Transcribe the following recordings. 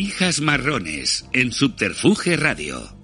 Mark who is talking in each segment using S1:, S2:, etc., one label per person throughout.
S1: Pijas marrones en Subterfuge Radio.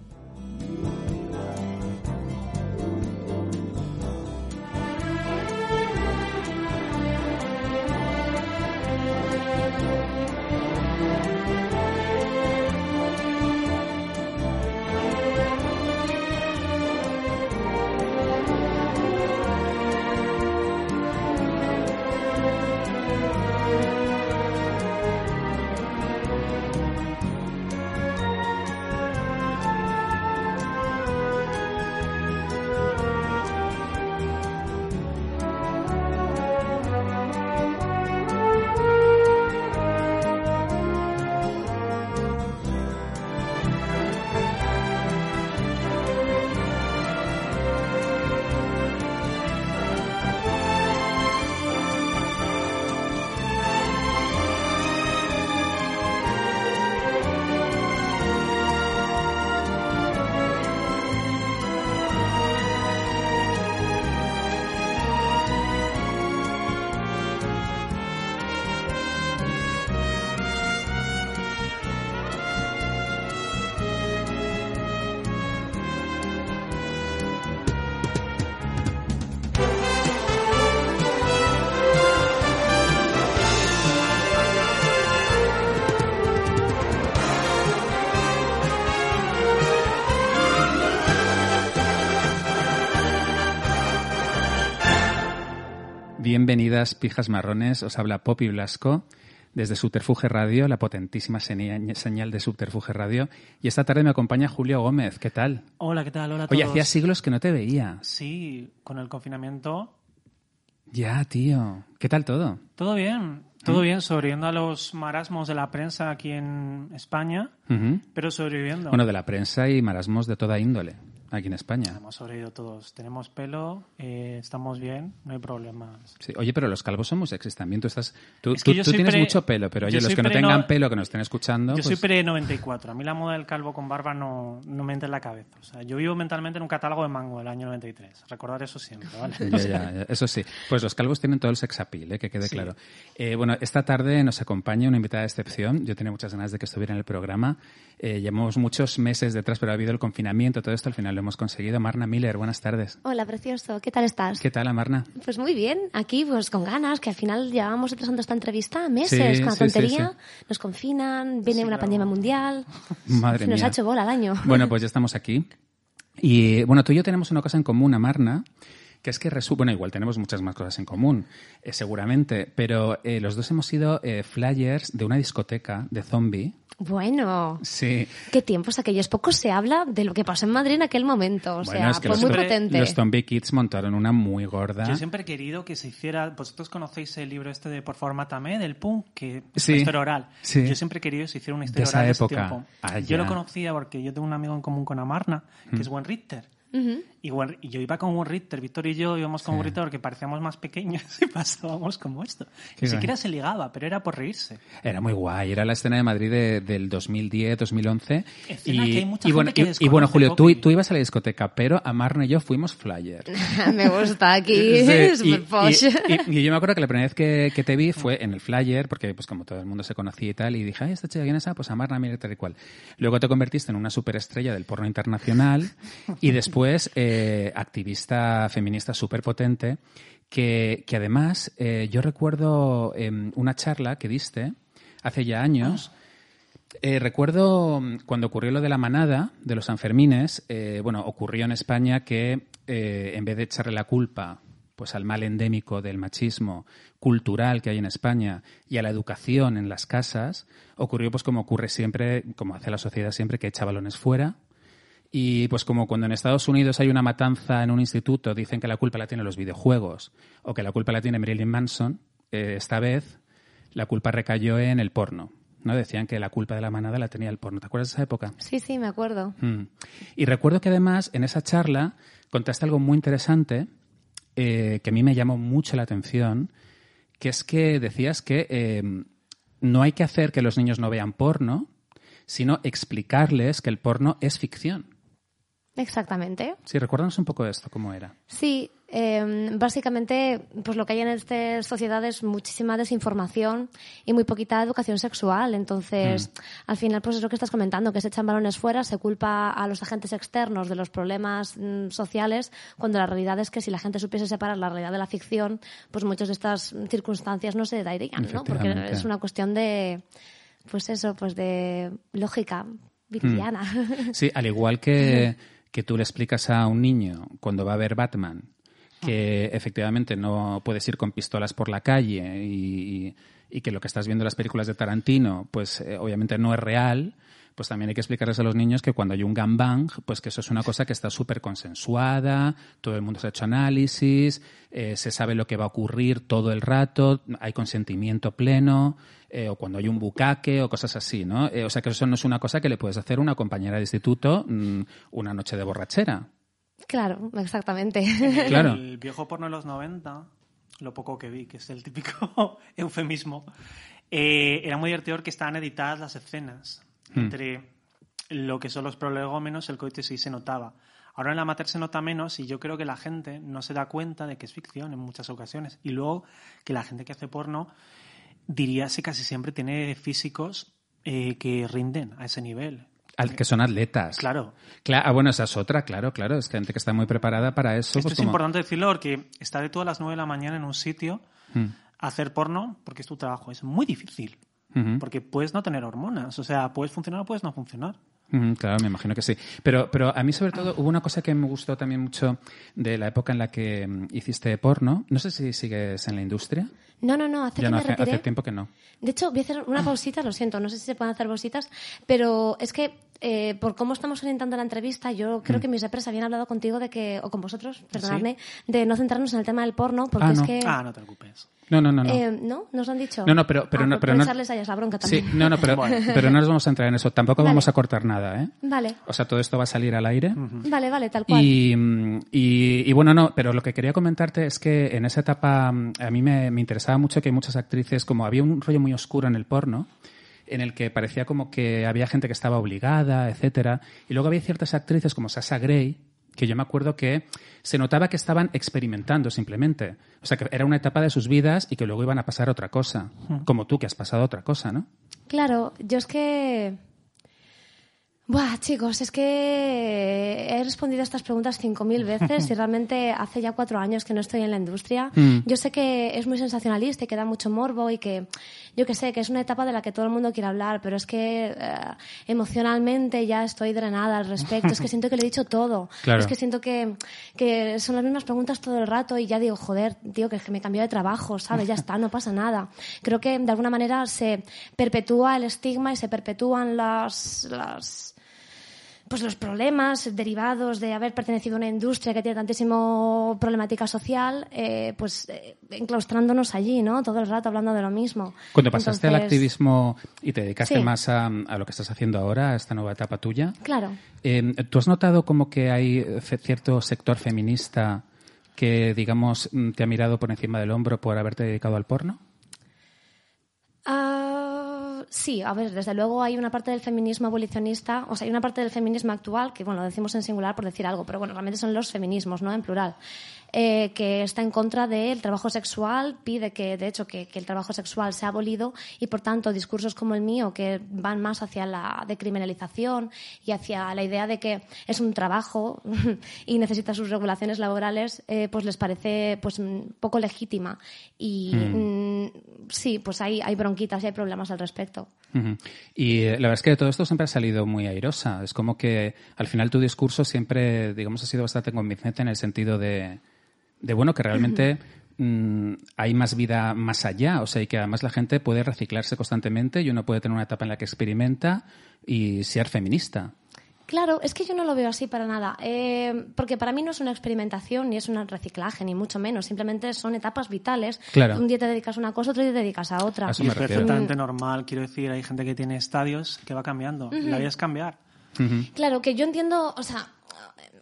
S2: Bienvenidas, pijas marrones. Os habla Poppy Blasco desde Subterfuge Radio, la potentísima señal de Subterfuge Radio. Y esta tarde me acompaña Julio Gómez. ¿Qué tal?
S3: Hola, ¿qué tal? Hola a
S2: Oye, hacía siglos que no te veía.
S3: Sí, con el confinamiento.
S2: Ya, tío. ¿Qué tal todo?
S3: Todo bien. Todo bien, sobreviviendo a los marasmos de la prensa aquí en España, pero sobreviviendo.
S2: Bueno, de la prensa y marasmos de toda índole, aquí en España.
S3: Hemos sobrevivido todos. Tenemos pelo, eh, estamos bien, no hay problemas.
S2: Sí. Oye, pero los calvos son muy sexys también. Tú, estás, tú,
S3: Es que
S2: tú- tú
S3: soy
S2: tienes
S3: pre-
S2: mucho pelo, pero oye,
S3: yo
S2: los
S3: soy
S2: que no tengan
S3: no-
S2: pelo, que nos estén escuchando...
S3: Yo soy
S2: pues-
S3: pre-94. A mí la moda del calvo con barba no, no me entra en la cabeza. O sea, yo vivo mentalmente en un catálogo de Mango del año 93. Recordar eso siempre, ¿vale?
S2: Ya, ya, ya. Eso sí. Pues los calvos tienen todo el sex appeal, ¿eh? que quede
S3: Sí.
S2: claro. Eh, bueno, esta tarde nos acompaña una invitada de excepción. Yo tenía muchas ganas de que estuviera en el programa. Eh, llevamos muchos meses detrás, pero ha habido el confinamiento, todo esto al final lo hemos conseguido. Marna Miller, buenas tardes.
S4: Hola, precioso. ¿Qué tal estás?
S2: ¿Qué tal, Marna?
S4: Pues muy bien. Aquí, pues con ganas, que al final llevábamos retrasando esta entrevista meses
S2: Sí,
S4: con la
S2: sí, sí,
S4: tontería.
S2: sí.
S4: Nos confinan, viene
S3: Sí,
S4: una
S3: claro.
S4: pandemia mundial.
S2: Madre
S4: Se nos
S2: mía.
S4: ha hecho bola el año.
S2: Bueno, pues ya estamos aquí. Y bueno, tú y yo tenemos una cosa en común, Amarna, que es que resu bueno, igual tenemos muchas más cosas en común, eh, seguramente, pero eh, los dos hemos sido eh, flyers de una discoteca de zombie.
S4: Bueno,
S2: Sí.
S4: qué tiempos aquellos. Poco se habla de lo que pasó en Madrid en aquel momento. O
S2: bueno,
S4: sea,
S2: es que
S4: fue
S2: los,
S4: muy potente.
S2: los Zombie Kids montaron una muy gorda.
S3: Yo siempre he querido que se hiciera. Vosotros conocéis el libro este de Por favor, mátame, del punk, que es
S2: Sí,
S3: una historia oral.
S2: sí.
S3: Yo siempre he querido que se hiciera una historia
S2: esa
S3: oral de ese
S2: época.
S3: tiempo.
S2: Ah,
S3: yo lo conocía porque yo tengo un amigo en común con Amarna, que
S2: Mm.
S3: es Gwen Richter. Y, Gwen- y yo iba con Gwen Richter, Víctor y yo íbamos con
S2: Sí.
S3: Gwen Richter porque parecíamos más pequeños y pasábamos como esto.
S2: Qué
S3: Ni siquiera se ligaba, pero era por reírse.
S2: Era muy guay, era la escena de Madrid de- del 2010, 2011.
S3: Escena
S2: y,
S3: que hay mucha
S2: y bueno,
S3: gente que
S2: y- bueno, Julio, tú, tú ibas a la discoteca, pero Amarna y yo fuimos flyer.
S4: Me gusta aquí.
S2: Sí, y- y- y yo me acuerdo que la primera vez que, que te vi fue en el flyer, porque pues como todo el mundo se conocía y tal, y dije, ay, esta chica, ¿quién es? Ah, pues Amarna, mira, tal y cual. Luego te convertiste en una superestrella del porno internacional y después eh, activista feminista súper potente, que, que además eh, yo recuerdo em, una charla que diste hace ya años. Eh, recuerdo mm, cuando ocurrió lo de la manada de los Sanfermines, eh, bueno, ocurrió en España que eh, en vez de echarle la culpa pues al mal endémico del machismo cultural que hay en España y a la educación en las casas, ocurrió pues como ocurre siempre, como hace la sociedad siempre, que echa balones fuera. Y pues como cuando en Estados Unidos hay una matanza en un instituto, dicen que la culpa la tienen los videojuegos o que la culpa la tiene Marilyn Manson, eh, esta vez la culpa recayó en el porno. ¿no? Decían que la culpa de la manada la tenía el porno. ¿Te acuerdas de esa época?
S4: Sí, sí, me acuerdo.
S2: Mm. Y recuerdo que además en esa charla contaste algo muy interesante eh, que a mí me llamó mucho la atención, que es que decías que eh, no hay que hacer que los niños no vean porno, sino explicarles que el porno es ficción.
S4: Exactamente.
S2: Sí, recuérdanos un poco de esto, cómo era.
S4: Sí, eh, básicamente, pues lo que hay en estas sociedades es muchísima desinformación y muy poquita educación sexual. Entonces, al final, pues es lo que estás comentando, que se echan balones fuera, se culpa a los agentes externos de los problemas mm, sociales, cuando la realidad es que si la gente supiese separar la realidad de la ficción, pues muchas de estas circunstancias no se darían, ¿no? Porque es una cuestión de, pues eso, pues de lógica viriliana.
S2: Sí, al igual que, que tú le explicas a un niño cuando va a ver Batman que efectivamente no puedes ir con pistolas por la calle y, y que lo que estás viendo en las películas de Tarantino, pues eh, obviamente no es real, pues también hay que explicarles a los niños que cuando hay un gangbang, pues que eso es una cosa que está súper consensuada, todo el mundo se ha hecho análisis, eh, se sabe lo que va a ocurrir todo el rato, hay consentimiento pleno, eh, o cuando hay un bucaque o cosas así, ¿no? Eh, o sea que eso no es una cosa que le puedes hacer a una compañera de instituto mm, una noche de borrachera.
S4: claro, exactamente.
S2: Claro.
S3: El viejo porno de los 90, lo poco que vi, que es el típico eufemismo, eh, era muy divertido que estaban editadas las escenas
S2: Hmm.
S3: entre lo que son los prolegómenos, el coite sí se notaba. Ahora en la mater se nota menos y yo creo que la gente no se da cuenta de que es ficción en muchas ocasiones. Y luego que la gente que hace porno, diríase casi siempre tiene físicos eh, que rinden a ese nivel.
S2: Al que son atletas.
S3: Claro.
S2: Cla- ah, bueno, esa es otra, claro, claro. Es gente que está muy preparada para eso.
S3: Esto
S2: pues
S3: es
S2: como-
S3: importante decirlo porque estar de todas las 9 de la mañana en un sitio
S2: Mm.
S3: a hacer porno, porque es tu trabajo, es muy difícil. Porque puedes no tener hormonas. O sea, puedes funcionar o puedes no funcionar.
S2: Mm, Claro, me imagino que sí. Pero, pero a mí, sobre todo, hubo una cosa que me gustó también mucho de la época en la que mm, hiciste porno. No sé si sigues en la industria.
S4: No, no, no, hace que
S2: no,
S4: me
S2: hace, tiempo que no.
S4: De hecho, voy a hacer una pausita, lo siento, no sé si se pueden hacer pausitas, pero es que eh, por cómo estamos orientando la entrevista, yo
S2: Mm.
S4: creo que mis repres habían hablado contigo de que, o con vosotros, perdonadme, de no centrarnos en el tema del porno, porque
S2: Ah,
S4: es que...
S3: Ah, no te preocupes.
S2: No, no, no, no.
S4: Eh, ¿No? ¿Nos han dicho?
S2: No, no, pero- pero
S4: Ah,
S2: no-
S4: pues
S2: pero no-
S4: echarles a ellas la bronca
S2: sí,
S4: también.
S2: no, no, pero, pero no nos vamos a entrar en eso. Tampoco
S4: Vale.
S2: vamos a cortar nada, ¿eh?
S4: Vale,
S2: O sea, todo esto va a salir al aire.
S4: vale, vale, tal cual.
S2: Y, mm, y, y bueno, no, pero lo que quería comentarte es que en esa etapa mm, a mí me, me interesaba mucho que hay muchas actrices, como había un rollo muy oscuro en el porno, en el que parecía como que había gente que estaba obligada, etcétera, y luego había ciertas actrices como Sasha Grey, que yo me acuerdo que se notaba que estaban experimentando simplemente. O sea, que era una etapa de sus vidas y que luego iban a pasar otra cosa. Como tú, que has pasado otra cosa, ¿no?
S4: Claro, yo es que... Buah, chicos, es que he respondido a estas preguntas 5.000 veces y realmente hace ya cuatro años que no estoy en la industria.
S2: Mm.
S4: Yo sé que es muy sensacionalista y que da mucho morbo y que, yo que sé, que es una etapa de la que todo el mundo quiere hablar, pero es que eh, emocionalmente ya estoy drenada al respecto. Es que siento que le he dicho todo.
S2: Claro.
S4: Es que siento que, que son las mismas preguntas todo el rato y ya digo, joder, tío, que, que me he cambiado de trabajo, ¿sabes? Ya está, no pasa nada. Creo que de alguna manera se perpetúa el estigma y se perpetúan las, las pues los problemas derivados de haber pertenecido a una industria que tiene tantísimo problemática social, eh, pues eh, enclaustrándonos allí, ¿no? Todo el rato hablando de lo mismo.
S2: Cuando pasaste al activismo y te dedicaste
S4: Sí.
S2: más a, a lo que estás haciendo ahora, a esta nueva etapa tuya,
S4: Claro.
S2: Eh, ¿Tú has notado como que hay fe- cierto sector feminista que, digamos, mm, te ha mirado por encima del hombro por haberte dedicado al porno?
S4: Ah, sí, a ver, desde luego hay una parte del feminismo abolicionista, o sea, hay una parte del feminismo actual, que bueno, lo decimos en singular por decir algo, pero bueno, realmente son los feminismos, ¿no? En plural, eh, que está en contra del trabajo sexual, pide que, de hecho, que, que el trabajo sexual sea abolido y, por tanto, discursos como el mío, que van más hacia la decriminalización y hacia la idea de que es un trabajo y necesita sus regulaciones laborales, eh, pues les parece pues mm, poco legítima. Y mm, sí, pues hay, hay bronquitas y hay problemas al respecto.
S2: Y eh, la verdad es que de todo esto siempre ha salido muy airosa. Es como que al final tu discurso siempre, digamos, ha sido bastante convincente en el sentido de, de bueno, que realmente mm, hay más vida más allá, o sea, y que además la gente puede reciclarse constantemente y uno puede tener una etapa en la que experimenta y ser feminista.
S4: Claro, es que yo no lo veo así para nada, eh, porque para mí no es una experimentación ni es un reciclaje, ni mucho menos, simplemente son etapas vitales.
S2: Claro.
S4: Un día te dedicas a una cosa, otro día te dedicas a otra.
S2: Eso me
S3: es perfectamente normal, quiero decir, hay gente que tiene estadios que va cambiando. La vida es cambiar.
S4: Claro, que yo entiendo, o sea,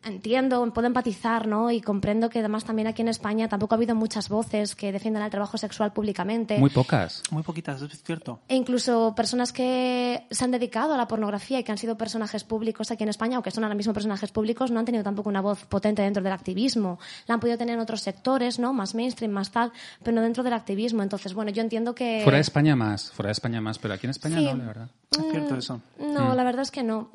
S4: entiendo, puedo empatizar, ¿no? Y comprendo que además también aquí en España tampoco ha habido muchas voces que defiendan el trabajo sexual públicamente.
S2: Muy pocas.
S3: Muy poquitas, es cierto.
S4: E incluso personas que se han dedicado a la pornografía y que han sido personajes públicos aquí en España, o que son ahora mismo personajes públicos, no han tenido tampoco una voz potente dentro del activismo. La han podido tener en otros sectores, ¿no? Más mainstream, más tal, pero no dentro del activismo. Entonces, bueno, yo entiendo que...
S2: Fuera de España más, fuera de España más, pero aquí en España
S4: Sí.
S2: no, la verdad.
S3: Es cierto eso.
S4: No, la verdad es que no.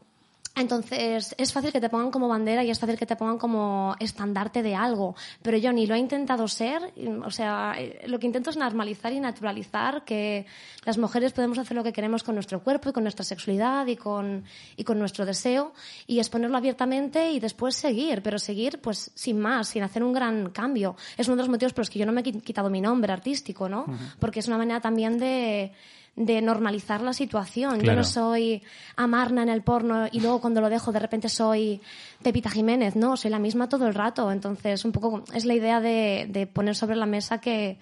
S4: Entonces, es fácil que te pongan como bandera y es fácil que te pongan como estandarte de algo, pero yo ni lo he intentado ser, o sea, lo que intento es normalizar y naturalizar que las mujeres podemos hacer lo que queremos con nuestro cuerpo y con nuestra sexualidad y con, y con nuestro deseo y exponerlo abiertamente y después seguir, pero seguir pues sin más, sin hacer un gran cambio. Es uno de los motivos por los que yo no me he qui- quitado mi nombre artístico, ¿no? Porque es una manera también de de normalizar la situación. Yo no soy Amarna en el porno y luego cuando lo dejo de repente soy Pepita Jiménez, no, soy la misma todo el rato. Entonces, un poco es la idea de, de poner sobre la mesa que,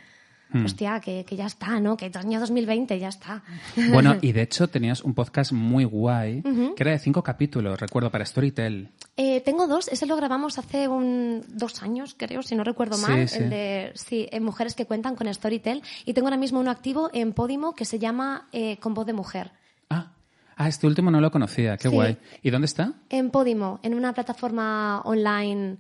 S2: Hmm.
S4: hostia, que, que ya está, ¿no? Que año 2020 ya está.
S2: Bueno, y de hecho tenías un podcast muy guay, que era de cinco capítulos, recuerdo, para Storytel.
S4: Eh, tengo dos, ese lo grabamos hace un, dos años, creo, si no recuerdo mal,
S2: sí.
S4: el de sí, eh, mujeres que cuentan con Storytel. Y tengo ahora mismo uno activo en Podimo que se llama eh, Con voz de mujer.
S2: Ah, ah, este último no lo conocía, qué
S4: Sí.
S2: guay. ¿Y dónde está?
S4: En Podimo, en una plataforma online.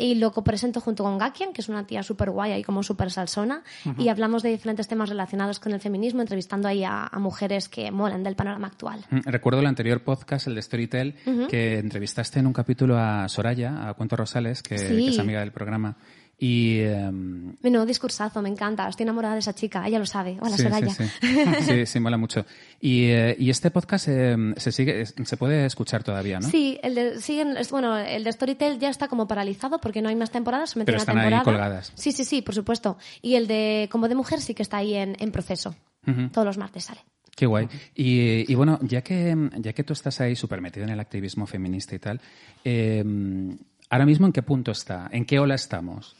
S4: Y lo presento junto con Gakian, que es una tía súper guay y como súper salsona. Y hablamos de diferentes temas relacionados con el feminismo, entrevistando ahí a, a mujeres que molan del panorama actual.
S2: Mm, Recuerdo el anterior podcast, el de Storytel, que entrevistaste en un capítulo a Soraya, a Cuento Rosales, que,
S4: Sí.
S2: que es amiga del programa. Y em,
S4: Bueno, discursazo, me encanta. Estoy enamorada de esa chica, ella lo sabe. Hola,
S2: sí,
S4: Soraya.
S2: sí, sí. sí, sí, mola mucho. Y, eh, y este podcast em, se sigue, se puede escuchar todavía, ¿no?
S4: Sí, el de, siguen, bueno, el de Storytel ya está como paralizado porque no hay más temporadas, solamente
S2: Pero están ahí
S4: temporada.
S2: colgadas.
S4: Sí, sí, sí, por supuesto. Y el de Como de Mujer sí que está ahí en, en proceso. Todos los martes sale.
S2: Qué guay. Y, y bueno, ya que, ya que tú estás ahí súper metido en el activismo feminista y tal, em, ahora mismo en qué punto está, en qué ola estamos.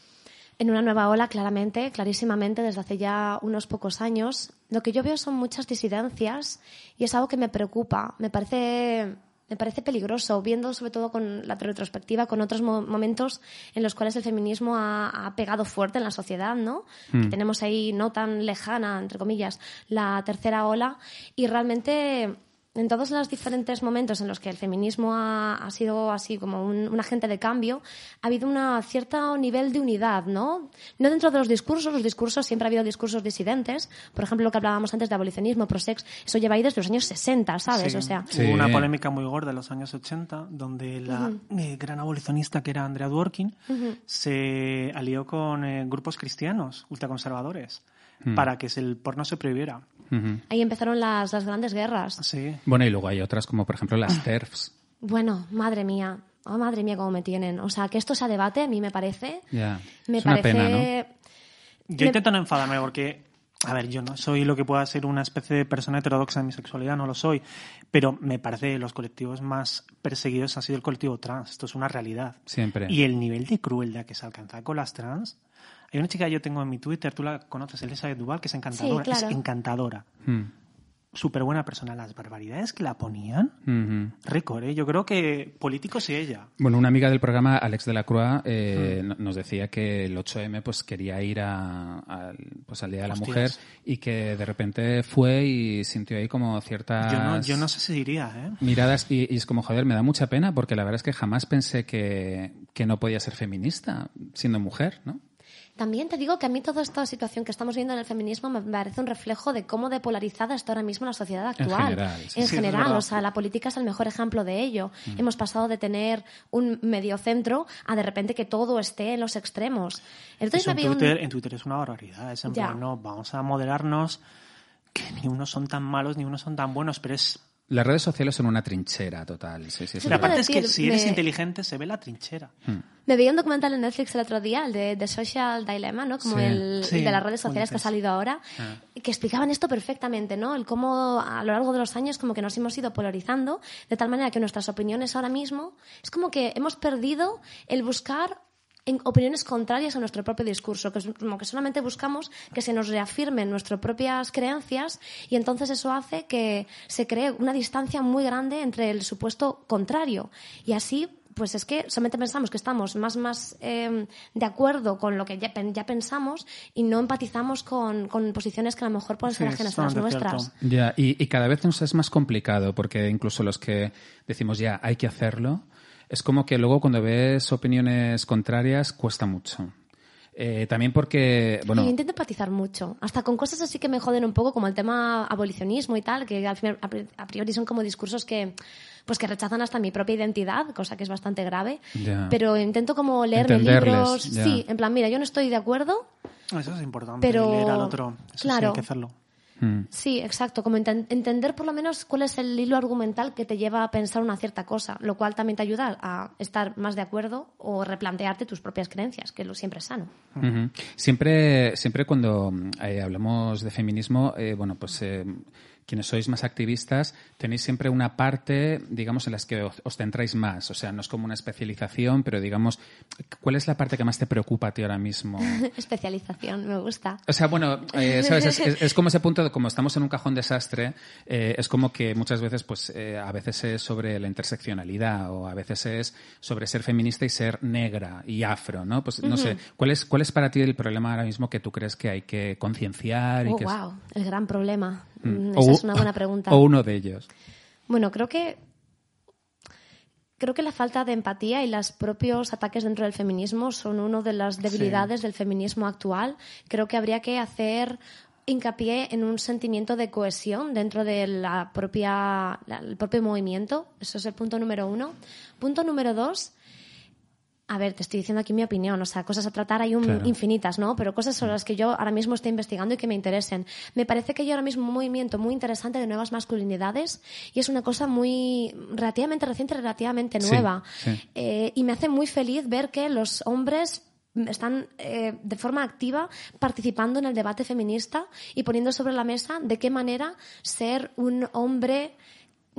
S4: En una nueva ola, claramente, clarísimamente, desde hace ya unos pocos años. Lo que yo veo son muchas disidencias y es algo que me preocupa. Me parece, me parece peligroso, viendo sobre todo con la retrospectiva, con otros mo- momentos en los cuales el feminismo ha, ha pegado fuerte en la sociedad, ¿no? Que tenemos ahí no tan lejana, entre comillas, la tercera ola y realmente en todos los diferentes momentos en los que el feminismo ha, ha sido así como un, un agente de cambio, ha habido un cierto nivel de unidad, ¿no? No dentro de los discursos, los discursos siempre ha habido discursos disidentes, por ejemplo, lo que hablábamos antes de abolicionismo, prosex, eso lleva ahí desde los años 60, ¿sabes?
S3: Sí.
S4: O sea,
S2: Sí.
S3: Hubo una polémica muy gorda en los años 80 donde la eh, gran abolicionista que era Andrea Dworkin se alió con eh, grupos cristianos ultraconservadores para que el porno se prohibiera.
S4: Ahí empezaron las, las grandes guerras.
S3: Sí.
S2: Bueno, y luego hay otras como por ejemplo las TERFs.
S4: Bueno, madre mía, oh, madre mía cómo me tienen. O sea, que esto sea debate, a mí me parece,
S2: Ya.
S4: me
S2: es una
S4: parece...
S2: pena, ¿no?
S3: Yo
S4: Me-
S3: intento no enfadarme porque, a ver, yo no soy lo que pueda ser una especie de persona heterodoxa en mi sexualidad, no lo soy, pero me parece que los colectivos más perseguidos ha sido el colectivo trans, esto es una realidad.
S2: Siempre.
S3: Y el nivel de crueldad que se alcanza con las trans. Hay una chica que yo tengo en mi Twitter, tú la conoces, Elizabeth Duval, que es encantadora.
S4: claro.
S3: Es encantadora.
S2: Mm.
S3: Súper buena persona. Las barbaridades que la ponían,
S2: Ujú.
S3: récord, ¿eh? Yo creo que políticos y ella.
S2: Bueno, una amiga del programa, Alex de la Croix, eh,
S3: Hmm.
S2: no- nos decía que el 8M pues quería ir a, al- pues, al Día de la
S3: Hostias.
S2: Mujer y que de repente fue y sintió ahí como ciertas
S3: Yo no, yo no sé si diría, ¿eh?
S2: miradas y, y es como, joder, me da mucha pena porque la verdad es que jamás pensé que, que no podía ser feminista siendo mujer, ¿no?
S4: También te digo que a mí toda esta situación que estamos viendo en el feminismo me parece un reflejo de cómo depolarizada está ahora mismo la sociedad actual.
S2: general, sí.
S4: En
S3: Sí, es
S4: general, o sea, la política es el mejor ejemplo de ello. Hemos pasado de tener un mediocentro a de repente que todo esté en los extremos.
S3: Eso en,
S4: había un-
S3: Twitter, en Twitter es una barbaridad. Es en plan, no, vamos a moderarnos, que ni unos son tan malos ni unos son tan buenos, pero es
S2: Las redes sociales son una trinchera total. Sí, sí, sí.
S3: La parte es que si eres
S4: me-
S3: inteligente se ve la trinchera.
S4: Me veía un documental en Netflix el otro día, el de The Social Dilemma, ¿no? Como
S2: Sí.
S4: el,
S3: Sí,
S4: el de las redes sociales que ha salido ahora, que explicaban esto perfectamente, ¿no? El cómo a lo largo de los años como que nos hemos ido polarizando, de tal manera que nuestras opiniones ahora mismo es como que hemos perdido el buscar en opiniones contrarias a nuestro propio discurso, que es como que solamente buscamos que se nos reafirmen nuestras propias creencias y entonces eso hace que se cree una distancia muy grande entre el supuesto contrario y así pues es que solamente pensamos que estamos más más eh, de acuerdo con lo que ya, pen- ya pensamos y no empatizamos con, con posiciones que a lo mejor pueden ser
S3: Sí,
S4: ajenas a las nuestras.
S2: Ya, y, y cada vez nos es más complicado porque incluso los que decimos ya hay que hacerlo, es como que luego cuando ves opiniones contrarias cuesta mucho. Eh, también porque, bueno,
S4: Yo intento empatizar mucho, hasta con cosas así que me joden un poco, como el tema abolicionismo y tal, que al final, a pri- a priori son como discursos que, pues que rechazan hasta mi propia identidad, cosa que es bastante grave. Pero intento como leerme libros, sí, en plan, mira, yo no estoy de acuerdo,
S3: Eso es importante,
S4: Pero-
S3: leer al otro. Eso sí
S4: claro.
S3: hay que hacerlo.
S2: Mm,
S4: Sí, exacto. Como enten- entender por lo menos cuál es el hilo argumental que te lleva a pensar una cierta cosa, lo cual también te ayuda a estar más de acuerdo o replantearte tus propias creencias, que lo siempre es sano.
S2: Siempre, siempre cuando eh, hablamos de feminismo, eh, bueno, pues eh, quienes sois más activistas tenéis siempre una parte, digamos, en las que os, centráis más. O sea, no es como una especialización, pero digamos, ¿cuál es la parte que más te preocupa a ti ahora mismo?
S4: Especialización, me gusta.
S2: O sea, bueno, eh, ¿sabes? Es, es- es como ese punto, de como estamos en un cajón desastre, eh, es como que muchas veces, pues, eh, a veces es sobre la interseccionalidad o a veces es sobre ser feminista y ser negra y afro, ¿no? Pues, no sé, ¿cuál es, ¿cuál es para ti el problema ahora mismo que tú crees que hay que concienciar? y
S4: Oh,
S2: es-
S4: wow, el gran problema.
S2: Mm.
S4: Mm, Esa es una buena pregunta.
S2: O uno de ellos.
S4: Bueno, creo que creo que la falta de empatía y los propios ataques dentro del feminismo son una de las debilidades del feminismo actual. Creo que habría que hacer hincapié en un sentimiento de cohesión dentro de la propia la- el propio movimiento. Eso es el punto número uno. Punto número dos. A ver, te estoy diciendo aquí mi opinión, o sea, cosas a tratar hay un
S2: Claro.
S4: infinitas, ¿no? Pero cosas sobre las que yo ahora mismo estoy investigando y que me interesen. Me parece que hay ahora mismo un movimiento muy interesante de nuevas masculinidades y es una cosa muy relativamente reciente, relativamente
S2: Sí,
S4: nueva.
S2: sí.
S4: Eh, y me hace muy feliz ver que los hombres están eh, de forma activa participando en el debate feminista y poniendo sobre la mesa de qué manera ser un hombre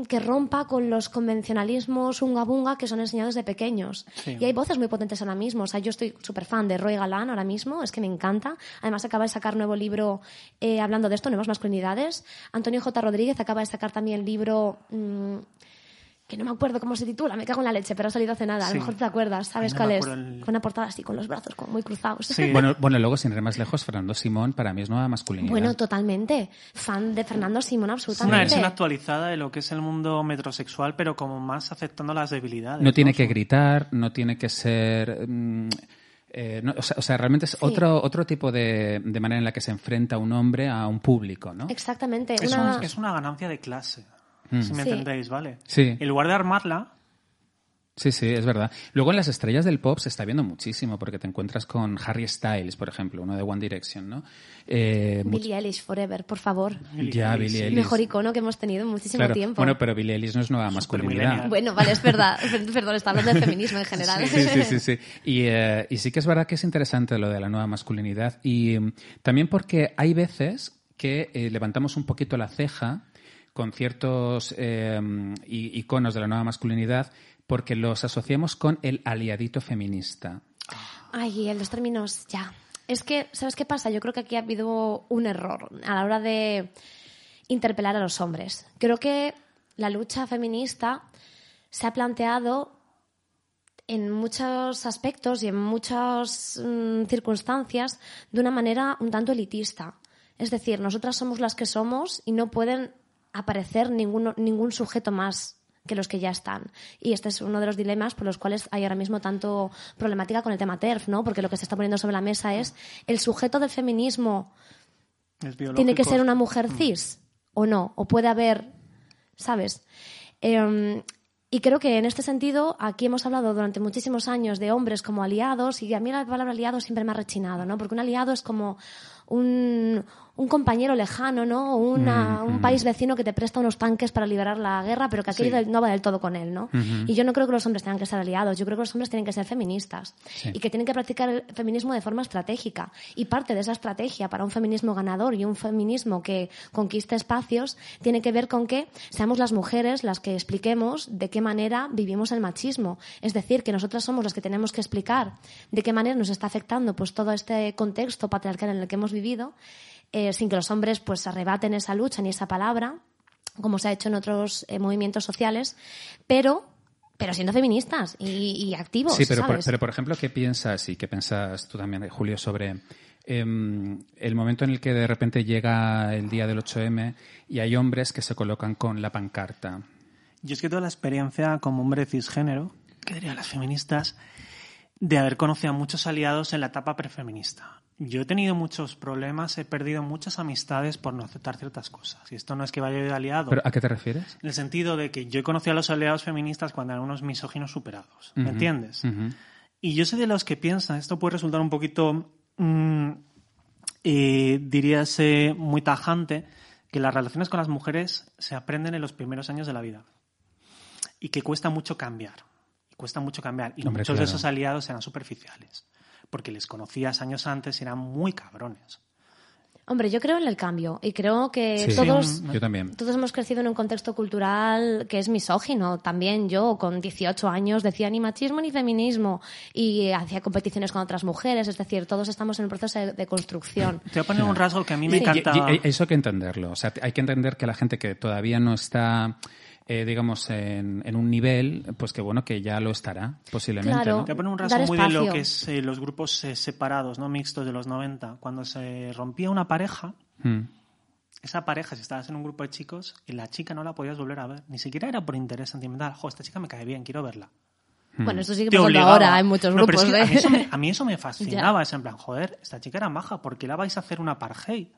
S4: que rompa con los convencionalismos unga bunga que son enseñados de pequeños.
S3: Sí.
S4: Y hay voces muy potentes ahora mismo. O sea, yo estoy súper fan de Roy Galán ahora mismo, es que me encanta. Además, acaba de sacar nuevo libro eh, hablando de esto, nuevas masculinidades. Antonio J. Rodríguez acaba de sacar también el libro. mm, que no me acuerdo cómo se titula, me cago en la leche, pero ha salido hace nada. A
S3: Sí.
S4: lo mejor te acuerdas, ¿sabes
S3: no
S4: cuál es?
S3: el-
S4: Con una portada así, con los brazos como muy cruzados.
S3: Sí.
S2: Bueno, bueno, luego, sin ir más lejos, Fernando Simón para mí es nueva masculinidad.
S4: Bueno, totalmente. Fan de Fernando Simón,
S3: Es
S4: absolutamente.
S3: una versión actualizada de lo que es el mundo metrosexual, pero como más aceptando las debilidades.
S2: No tiene que gritar, no tiene que ser... mm, eh, no, o, sea, o sea, realmente es otro, otro tipo de, de manera en la que se enfrenta un hombre a un público, ¿no?
S4: Exactamente.
S3: Es,
S4: una...
S3: un- es una ganancia de clase,
S2: Mm.
S3: si me
S4: Sí.
S3: entendéis, ¿vale?
S2: Sí.
S3: En lugar de armarla,
S2: Sí, sí, es verdad. Luego en las estrellas del pop se está viendo muchísimo, porque te encuentras con Harry Styles, por ejemplo, uno de One Direction, ¿no? Eh,
S4: Billie Eilish Forever, por favor.
S2: Ya, Billie Eilish.
S4: Mejor icono que hemos tenido en muchísimo
S2: Claro.
S4: tiempo.
S2: Bueno, pero Billie Eilish no es nueva masculinidad.
S4: Bueno, vale, es verdad. Perdón, está hablando del feminismo en general.
S2: Sí, sí, sí, sí. Y, eh, y sí que es verdad que es interesante lo de la nueva masculinidad. Y mm, también porque hay veces que eh, levantamos un poquito la ceja con ciertos i- iconos de la nueva masculinidad porque los asociamos con el aliadito feminista.
S4: Ay, en los términos, ya. Es que, ¿sabes qué pasa? Yo creo que aquí ha habido un error a la hora de interpelar a los hombres. Creo que la lucha feminista se ha planteado en muchos aspectos y en muchas mm, circunstancias de una manera un tanto elitista. Es decir, nosotras somos las que somos y no pueden aparecer ninguno- ningún sujeto más que los que ya están. Y este es uno de los dilemas por los cuales hay ahora mismo tanto problemática con el tema TERF, ¿no? Porque lo que se está poniendo sobre la mesa es el sujeto del feminismo tiene que ser una mujer cis o no, o puede haber, ¿sabes? Eh, y creo que en este sentido, aquí hemos hablado durante muchísimos años de hombres como aliados, y a mí la palabra aliado siempre me ha rechinado, ¿no? Porque un aliado es como un, un compañero lejano, ¿no? Una,
S2: Mm,
S4: un
S2: mm.
S4: país vecino que te presta unos tanques para liberar la guerra, pero que aquello
S3: Sí.
S4: no va del todo con él, ¿no? Y yo no creo que los hombres tengan que ser aliados, yo creo que los hombres tienen que ser feministas
S2: Sí.
S4: y que tienen que practicar el feminismo de forma estratégica. Y parte de esa estrategia para un feminismo ganador y un feminismo que conquiste espacios tiene que ver con que seamos las mujeres las que expliquemos de qué manera vivimos el machismo. Es decir, que nosotras somos las que tenemos que explicar de qué manera nos está afectando pues todo este contexto patriarcal en el que hemos vivido, eh, sin que los hombres pues arrebaten esa lucha ni esa palabra, como se ha hecho en otros eh, movimientos sociales, pero pero siendo feministas y, y activos,
S2: Sí, pero por, pero por ejemplo, ¿qué piensas y qué piensas tú también, Julio, sobre em, el momento en el que de repente llega el día del 8M y hay hombres que se colocan con la pancarta?
S3: Yo es que tengo la experiencia como hombre cisgénero, que dirían las feministas, de haber conocido a muchos aliados en la etapa prefeminista. Yo he tenido muchos problemas, he perdido muchas amistades por no aceptar ciertas cosas. Y esto no es que vaya de aliado.
S2: ¿Pero a qué te refieres?
S3: En el sentido de que yo he conocido a los aliados feministas cuando eran unos misóginos superados. ¿Me entiendes?
S2: ujú.
S3: Y yo soy de los que piensan, esto puede resultar un poquito, mm, eh, diríase, muy tajante, que las relaciones con las mujeres se aprenden en los primeros años de la vida. Y que cuesta mucho cambiar. Y cuesta mucho cambiar. Y
S2: Hombre,
S3: muchos de esos aliados eran superficiales. Porque les conocías años antes y eran muy cabrones.
S4: Hombre, yo creo en el cambio y creo que
S2: Sí.
S4: todos,
S3: Sí,
S2: Yo también.
S4: todos hemos crecido en un contexto cultural que es misógino. También yo, con 18 años, decía ni machismo ni feminismo y hacía competiciones con otras mujeres. Es decir, todos estamos en un proceso de, de construcción.
S3: Te voy a poner un rasgo que a mí me encanta.
S2: Y- y- eso hay que entenderlo. O sea, hay que entender que la gente que todavía no está, eh, digamos, en, en un nivel, pues que bueno, que ya lo estará, posiblemente.
S4: Claro.
S2: ¿no?
S3: Te voy a poner un rasgo muy de lo que es eh, los grupos eh, separados, no mixtos de los 90. Cuando se rompía una pareja,
S2: Mm.
S3: esa pareja, si estabas en un grupo de chicos, y la chica no la podías volver a ver. Ni siquiera era por interés sentimental. Jo, esta chica me cae bien, quiero verla.
S4: Bueno, esto sigue
S3: Te
S4: pasando
S3: obligaba.
S4: ahora en muchos
S3: No, pero
S4: grupos.
S3: es que a, mí eso me, a mí eso me fascinaba. Es en plan, joder, esta chica era maja. ¿Por qué la vais a hacer una apartheid?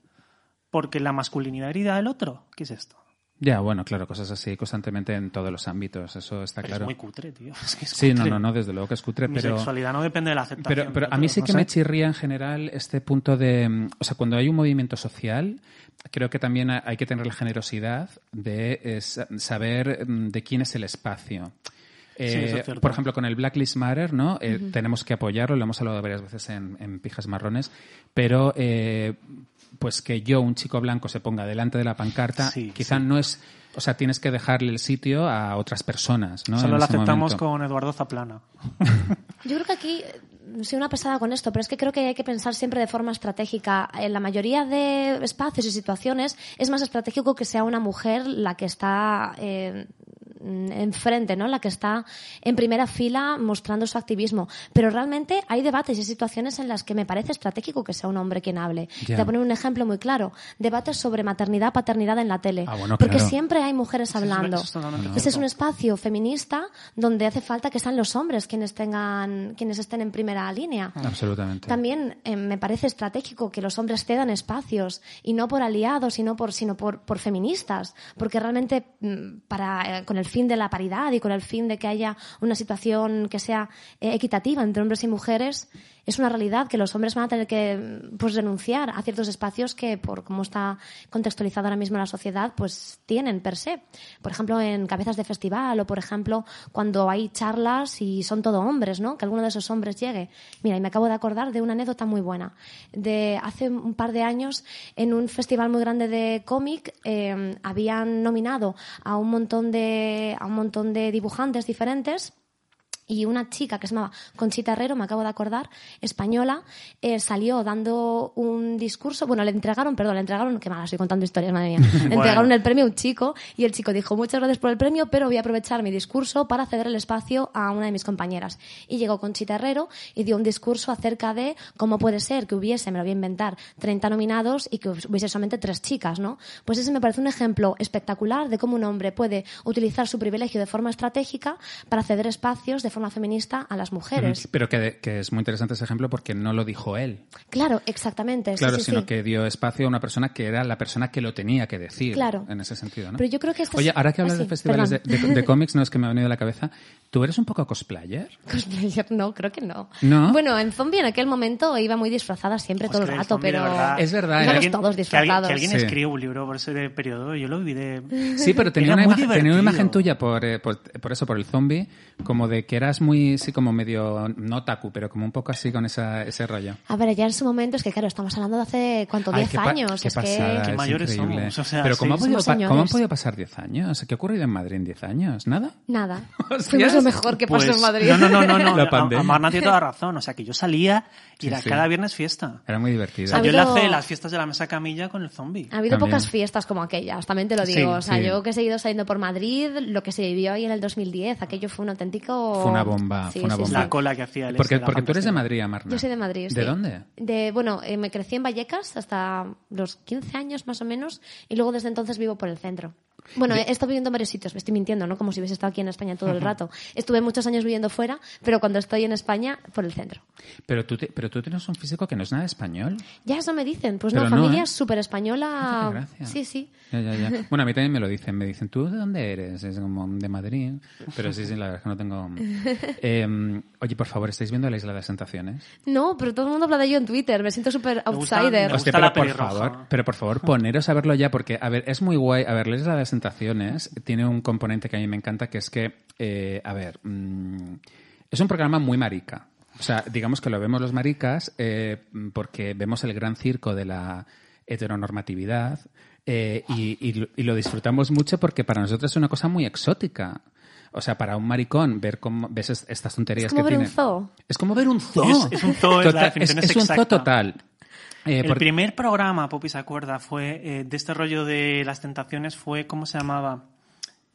S3: Porque la masculinidad herida del otro. ¿Qué es esto?
S2: Ya, bueno, claro, cosas así constantemente en todos los ámbitos, eso está
S3: Pero
S2: claro.
S3: es muy cutre, tío. Es que es
S2: Sí, no,
S3: cutre.
S2: no, no, desde luego que es cutre,
S3: Mi
S2: pero...
S3: sexualidad no depende de la aceptación.
S2: Pero, pero a mí sí
S3: no
S2: que
S3: sé.
S2: me chirría en general este punto de, mm, o sea, cuando hay un movimiento social, creo que también ha- hay que tener la generosidad de eh, sa- saber mm, de quién es el espacio. Eh,
S3: eso es cierto.
S2: por ejemplo, con el Black Lives Matter, ¿no? Eh, Tenemos que apoyarlo, lo hemos hablado varias veces en, en Pijas Marrones, pero eh, pues que yo, un chico blanco, se ponga delante de la pancarta,
S3: Sí,
S2: quizá no es, o sea, tienes que dejarle el sitio a otras personas, ¿no?
S3: Solo lo aceptamos
S2: momento.
S3: con Eduardo Zaplana.
S4: Yo creo que aquí soy una pesada con esto, pero es que creo que hay que pensar siempre de forma estratégica. En la mayoría de espacios y situaciones es más estratégico que sea una mujer la que está eh, enfrente, ¿no? La que está en primera fila mostrando su activismo. Pero realmente hay debates y situaciones en las que me parece estratégico que sea un hombre quien hable.
S2: Ya.
S4: Te voy a poner un ejemplo muy claro. Debates sobre maternidad, paternidad en la tele.
S2: Ah, bueno,
S4: Porque
S2: claro.
S4: siempre hay mujeres
S3: Eso es-
S4: hablando.
S3: eso es
S4: Ese es un espacio feminista donde hace falta que sean los hombres quienes tengan, quienes estén en primera línea.
S2: Absolutamente.
S4: También eh, me parece estratégico que los hombres cedan espacios y no por aliados, sino por, sino por, por feministas, porque realmente mm, para, eh, con el fin de la paridad y con el fin de que haya una situación que sea eh, equitativa entre hombres y mujeres, es una realidad que los hombres van a tener que pues renunciar a ciertos espacios que por cómo está contextualizada ahora mismo la sociedad pues tienen per se. Por ejemplo en cabezas de festival o por ejemplo cuando hay charlas y son todo hombres no que alguno de esos hombres llegue. Mira y me acabo de acordar de una anécdota muy buena. De hace un par de años en un festival muy grande de cómic eh, habían nominado a un montón de a un montón de dibujantes diferentes y una chica que se llamaba Conchita Herrero, me acabo de acordar, española, eh, salió dando un discurso, bueno, le entregaron, perdón, le entregaron, qué mala, estoy contando historias, madre mía, le entregaron el premio a un chico y el chico dijo, muchas gracias por el premio, pero voy a aprovechar mi discurso para ceder el espacio a una de mis compañeras. Y llegó Conchita Herrero y dio un discurso acerca de cómo puede ser que hubiese, me lo voy a inventar, 30 nominados y que hubiese solamente tres chicas, ¿no? Pues ese me parece un ejemplo espectacular de cómo un hombre puede utilizar su privilegio de forma estratégica para ceder espacios de forma feminista a las mujeres.
S2: Pero que, que es muy interesante ese ejemplo porque no lo dijo él.
S4: Claro, exactamente.
S2: Claro,
S4: sí,
S2: sino
S4: sí.
S2: que dio espacio a una persona que era la persona que lo tenía que decir.
S4: Claro.
S2: En ese sentido, ¿no?
S4: Pero yo creo que esto
S2: Oye,
S4: es-
S2: ahora que hablas
S4: Ah, sí,
S2: de festivales de, de- de cómics, no es que me ha venido a la cabeza. ¿Tú eres un poco cosplayer?
S4: Cosplayer, no, creo que no.
S2: ¿No?
S4: Bueno, en zombie en aquel momento iba muy disfrazada siempre todo el rato, pero...
S3: verdad.
S2: Es verdad,
S4: Íbamos
S2: ¿eh?
S3: alguien-
S4: todos
S3: que alguien,
S4: disfrazados.
S3: que alguien
S2: Sí.
S3: escribe un libro por ese periodo, yo lo vi de...
S2: Sí, pero tenía,
S3: Era
S2: una imagen, tenía una imagen tuya por, eh, por, por eso, por el zombie, como de que eras muy, sí, como medio, no taku, pero como un poco así con esa, ese rollo.
S4: A ver, ya en su momento es que, claro, estamos hablando de hace, ¿cuánto?
S2: Ay,
S4: 10
S2: qué pa-
S4: años.
S2: qué
S4: es
S2: pasada,
S4: que...
S3: Qué
S2: es
S3: mayores
S2: increíble.
S3: somos, o sea,
S2: pero ¿cómo, ha
S3: sí,
S2: podido ¿cómo han podido pasar 10 años? ¿Qué ha ocurrido en Madrid en 10 años? ¿Nada?
S4: Nada. Fuimos lo mejor que pasó
S3: Pues,
S4: en Madrid.
S3: No, no, no, no. no.
S2: La pandemia.
S3: Amarna tiene toda la razón. O sea, que yo salía y
S2: Sí,
S3: era
S2: sí.
S3: cada viernes fiesta.
S2: Era muy
S3: O
S2: divertido.
S3: sea,
S4: Ha
S3: yo
S4: habido-
S3: enlacé las fiestas de la mesa camilla con el zombie.
S4: Ha habido
S2: También.
S4: pocas fiestas como aquellas, también te lo digo.
S3: Sí,
S4: o sea,
S2: sí.
S4: yo que he seguido saliendo por Madrid, lo que se vivió ahí en el 2010, aquello fue un auténtico...
S2: Una bomba,
S4: Sí,
S2: fue una
S4: sí,
S2: bomba.
S4: sí.
S3: La cola que hacía el
S2: Porque,
S3: este,
S2: porque tú eres de. Madrid, Amarna.
S4: Yo soy de Madrid.
S2: ¿De
S4: sí.
S2: dónde?
S4: De, bueno, eh, me crecí en Vallecas hasta los 15 años más o menos y luego desde entonces vivo por el centro. Bueno, he estado viviendo en varios sitios, me estoy mintiendo, ¿no? Como si hubiese estado aquí en España todo el rato. Estuve muchos años viviendo fuera, pero cuando estoy en España, por el centro.
S2: Pero tú, te- pero tú tienes un físico que no es nada español.
S4: Ya eso me dicen, pues
S2: Pero
S4: no,
S2: no,
S4: familia
S2: ¿eh?
S4: súper española. Sí, sí.
S2: Ya, ya, ya. Bueno, a mí también me lo dicen. Me dicen, ¿tú de dónde eres? Es como de Madrid. Pero sí, sí, la verdad es que no tengo... Eh, oye, por favor, ¿estáis viendo la Isla de las Tentaciones?
S4: No, pero todo el mundo habla de ello en Twitter, me siento súper
S3: Me gusta-
S4: outsider.
S3: me
S2: Hostia,
S3: gusta
S2: pero
S3: la
S2: por favor, pero por favor, poneros a verlo ya, porque, a ver, es muy guay. A ver, la Isla de las Tentaciones tiene un componente que a mí me encanta, que es que, eh, a ver, mm, es un programa muy marica. O sea, digamos que lo vemos los maricas eh, porque vemos el gran circo de la heteronormatividad eh, y, y lo- y lo disfrutamos mucho porque para nosotros es una cosa muy exótica. O sea, para un maricón ver cómo ves es- estas tonterías
S4: Es como
S2: que
S4: ver un
S2: tiene.
S4: zoo.
S2: Es como ver un zoo.
S3: Es- es un zoo, es la
S2: Total,
S3: definición
S2: es, un zoo
S3: exacta.
S2: total. Eh,
S3: El primer programa, Poppy se acuerda, fue eh, de este rollo de las tentaciones, fue, ¿cómo se llamaba?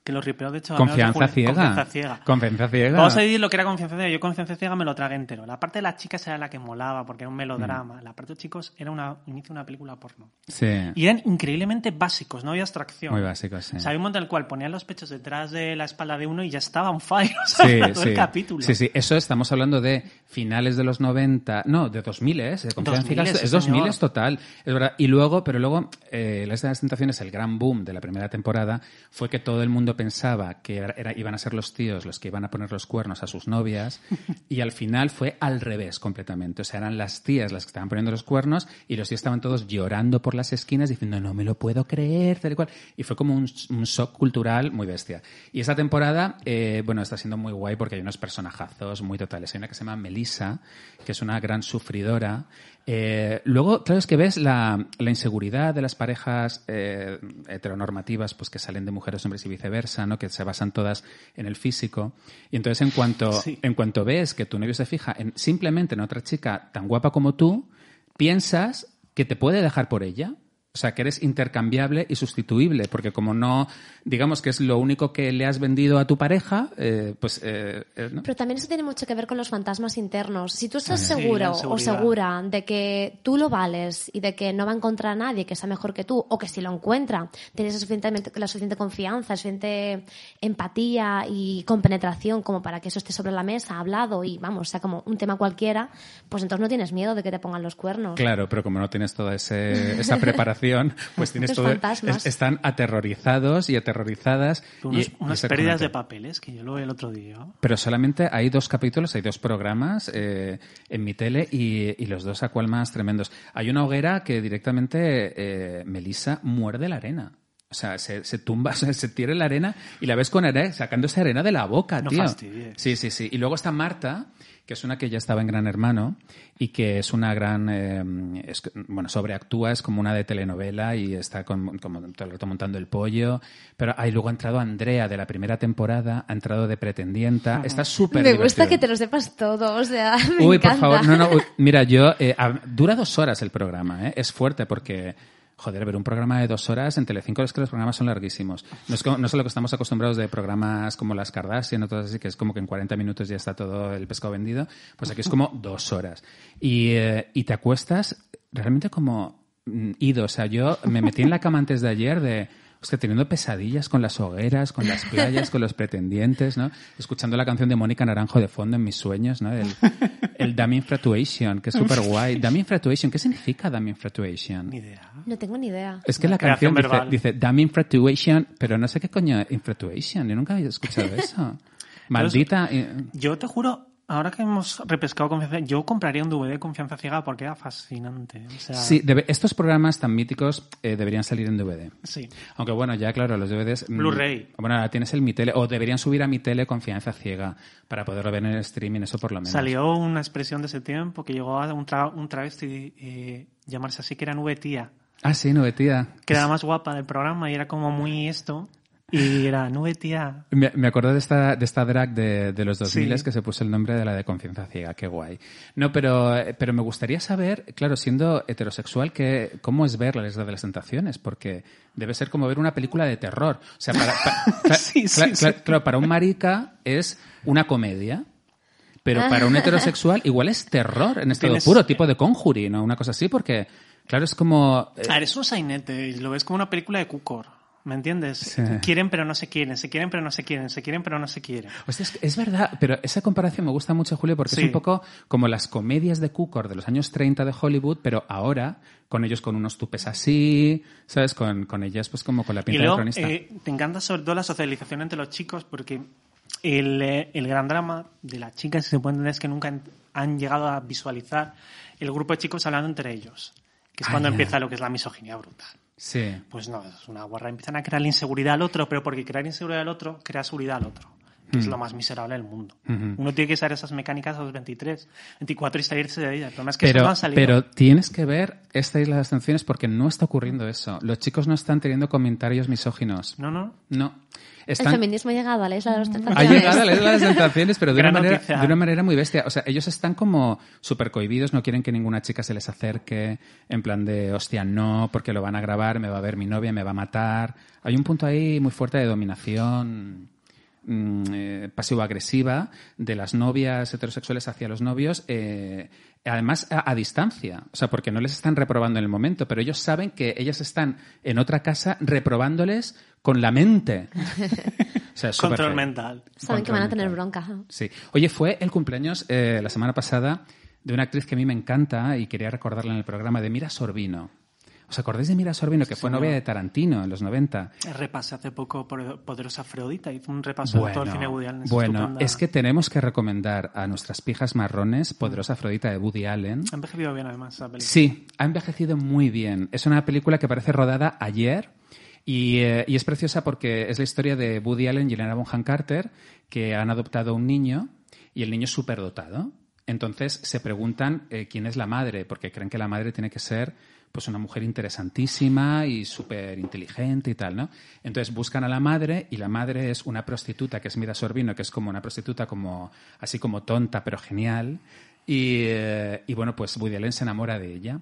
S3: Que los riperos de hecho
S2: Confianza ciega.
S3: Confianza ciega.
S2: Confianza ciega.
S3: Vamos a decir lo que era confianza ciega. Yo confianza ciega me lo tragué entero. La parte de las chicas era la que molaba porque era un melodrama. La parte de los chicos era una inicio de una película porno.
S2: Sí.
S3: Y eran increíblemente básicos, no había abstracción.
S2: Muy básicos, sí.
S3: O sea, había un momento en el cual ponían los pechos detrás de la espalda de uno y ya estaba un fire. O
S2: Sí,
S3: todo
S2: sí.
S3: el capítulo.
S2: Sí, sí, eso estamos hablando de finales de los 90, no, de 2000, ¿eh? De Confianza
S3: 2000,
S2: Ciega, es 2000
S3: señor.
S2: es total, es verdad. Y luego, pero luego, eh, La de las Tentaciones, el gran boom de la primera temporada, fue que todo el mundo pensaba que iban a ser los tíos los que iban a poner los cuernos a sus novias, y al final fue al revés completamente. O sea, eran las tías las que estaban poniendo los cuernos, y los tíos estaban todos llorando por las esquinas diciendo, no me lo puedo creer, tal y cual. Y fue como un, shock cultural muy bestia. Y esa temporada, eh, bueno, está siendo muy guay porque hay unos personajazos muy totales. Hay una que se llama Melissa, que es una gran sufridora. Eh, luego, claro, es que ves la, la inseguridad de las parejas eh, heteronormativas, pues que salen de mujeres, hombres y viceversa, ¿no? Que se basan todas en el físico. Y entonces, en cuanto,
S3: Sí.
S2: en cuanto ves que tu novio se fija en, simplemente en otra chica tan guapa como tú, piensas que te puede dejar por ella. O sea, que eres intercambiable y sustituible, porque como no, digamos que es lo único que le has vendido a tu pareja, eh, pues... eh, eh, ¿no?
S4: Pero también eso tiene mucho que ver con los fantasmas internos. Si tú estás
S3: Sí,
S4: seguro
S3: la
S4: o segura de que tú lo vales y de que no va a encontrar a nadie que sea mejor que tú, o que si lo encuentra, tienes la la suficiente confianza, suficiente empatía y compenetración como para que eso esté sobre la mesa, hablado y vamos, sea como un tema cualquiera, pues entonces no tienes miedo de que te pongan los cuernos.
S2: Claro, pero como no tienes toda ese- esa preparación, pues tienes todo...
S4: fantasmas.
S2: es- están aterrorizados y aterrorizadas.
S3: Unos-
S2: y- y
S3: unas pérdidas de papeles que yo lo vi el otro día.
S2: Pero solamente hay dos capítulos, hay dos programas eh, en mi tele y, y los dos a cual más tremendos. Hay una hoguera que directamente eh, Melissa muerde la arena. O sea, se, se tumba, o sea, se tira en la arena y la ves con arena, sacando esa arena de la boca,
S3: No
S2: tío.
S3: fastidies.
S2: Sí, sí, sí. Y luego está Marta, que es una que ya estaba en Gran Hermano y que es una gran, eh, es- bueno, sobreactúa, es como una de telenovela y está con, como todo el rato montando el pollo. Pero ahí luego ha entrado Andrea de la primera temporada, ha entrado de pretendienta, está súper
S4: me gusta
S2: divertido.
S4: que te lo sepas todo, o sea, me
S2: Uy,
S4: encanta.
S2: por favor, no, no, uy, mira, yo, eh, a- dura dos horas el programa, ¿eh? Es fuerte porque, joder, ver un programa de dos horas en Telecinco es que los programas son larguísimos. No es, como- no es a lo que estamos acostumbrados de programas como las Kardashian o todas así, que es como que en 40 minutos ya está todo el pescado vendido. Pues aquí es como dos horas. Y, eh, y te acuestas realmente como mm, ido. O sea, yo me metí en la cama antes de ayer de, Hostia, teniendo pesadillas con las hogueras, con las playas, con los pretendientes, ¿no? Escuchando la canción de Mónica Naranjo de fondo en mis sueños, ¿no? El, el Dummy Infatuation, que es súper guay. Dummy Infatuation, ¿qué significa Dummy Infatuation?
S3: Ni idea.
S4: No tengo ni idea.
S2: Es que la, canción
S3: verbal.
S2: dice, dice Dummy Infatuation, pero no sé qué coño Infatuation. Yo nunca había escuchado eso. Maldita. eh,
S3: Yo te juro, ahora que hemos repescado Confianza, yo compraría un DVD de Confianza Ciega porque era fascinante. O sea,
S2: Sí, debe- estos programas tan míticos eh, deberían salir en DVD.
S3: sí.
S2: Aunque bueno, ya claro, los DVDs... mm,
S3: Blu-ray.
S2: Bueno, ahora tienes el Mi Tele, o deberían subir a Mi Tele Confianza Ciega para poderlo ver en el streaming, eso por lo menos.
S3: Salió una expresión de ese tiempo que llegó a un, tra- un travesti eh, llamarse así, que era Nube Tía,
S2: Ah, sí, Nubetía.
S3: que era la más guapa del programa y era como muy esto. Y era Nube Tía.
S2: Me, me acuerdo de esta, de esta drag de, de los 2000
S3: Sí.
S2: que se puso el nombre de la de Confianza Ciega, qué guay. No, pero, pero me gustaría saber, claro, siendo heterosexual, que, cómo es ver la Isla de las Tentaciones, porque debe ser como ver una película de terror. O sea, para,
S3: Sí, sí.
S2: claro, para un marica es una comedia. Pero para un heterosexual igual es terror en estado
S3: Tienes-
S2: puro, tipo de Conjuring o una cosa así, porque, claro, es como... eh,
S3: A ver, es un sainete y lo ves como una película de Cukor. ¿Me entiendes?
S2: Sí.
S3: Quieren pero no se quieren, se quieren pero no se quieren, se quieren pero no se quieren.
S2: Hostia, es, es verdad, pero esa comparación me gusta mucho, Julio, porque
S3: Sí.
S2: es un poco como las comedias de Cukor de los años 30 de Hollywood, pero ahora con ellos con unos tupes así, ¿sabes? Con, con ellas pues como con la
S3: Y
S2: pinta de
S3: luego
S2: cronista.
S3: eh, te encanta sobre todo la socialización entre los chicos porque el, eh, el gran drama de las chicas, si se puede entender, es que nunca han, llegado a visualizar el grupo de chicos hablando entre ellos. Que es
S2: Ah,
S3: cuando empieza lo que es la misoginia brutal.
S2: Sí.
S3: Pues no, es una guarra. Empiezan a crear inseguridad al otro, pero porque crear inseguridad al otro, crea seguridad al otro. Que es lo más miserable del mundo.
S2: Mm.
S3: Uno tiene que usar esas mecánicas a los 23, 24 y salirse de ella. El problema es que eso
S2: Pero,
S3: no han salido.
S2: pero tienes que ver esta isla de las Tentaciones porque no está ocurriendo eso. Los chicos no están teniendo comentarios misóginos.
S3: No, no.
S2: No.
S4: El
S2: Están,
S4: feminismo ha llegado a la isla de
S2: Ha
S4: tentaciones.
S2: llegado a la isla de las tentaciones, pero de una, manera, de una manera muy bestia. O sea, ellos están como súper cohibidos, no quieren que ninguna chica se les acerque, en plan de, hostia, no, porque lo van a grabar, me va a ver mi novia, me va a matar. Hay un punto ahí muy fuerte de dominación mm, eh, pasivo-agresiva de las novias heterosexuales hacia los novios, eh, además a, a distancia. O sea, porque no les están reprobando en el momento, pero ellos saben que ellas están en otra casa reprobándoles con la mente. O sea,
S3: Control mental.
S4: Saben que van a tener
S2: mental.
S4: bronca.
S2: Sí. Oye, fue el cumpleaños eh, la semana pasada de una actriz que a mí me encanta y quería recordarla en el programa, de Mira Sorbino. ¿Os acordáis de Mira Sorbino, que fue
S3: señor.
S2: novia de Tarantino en los 90?
S3: Repasé hace poco por Poderosa Afrodita, hizo un repaso de todo el cine de Woody Allen. es
S2: bueno
S3: estupenda.
S2: es que tenemos que recomendar a nuestras pijas marrones Poderosa Afrodita de Woody Allen.
S3: Ha envejecido bien además esa película.
S2: Sí, ha envejecido muy bien. Es una película que parece rodada ayer y, eh, y es preciosa porque es la historia de Woody Allen y Elena Bonham Carter que han adoptado un niño y el niño es superdotado. Entonces se preguntan eh, quién es la madre porque creen que la madre tiene que ser pues una mujer interesantísima y súper inteligente y tal, ¿no? Entonces buscan a la madre y la madre es una prostituta que es Mira Sorbino, que es como una prostituta como así como tonta pero genial y, eh, y bueno, pues Woody se enamora de ella.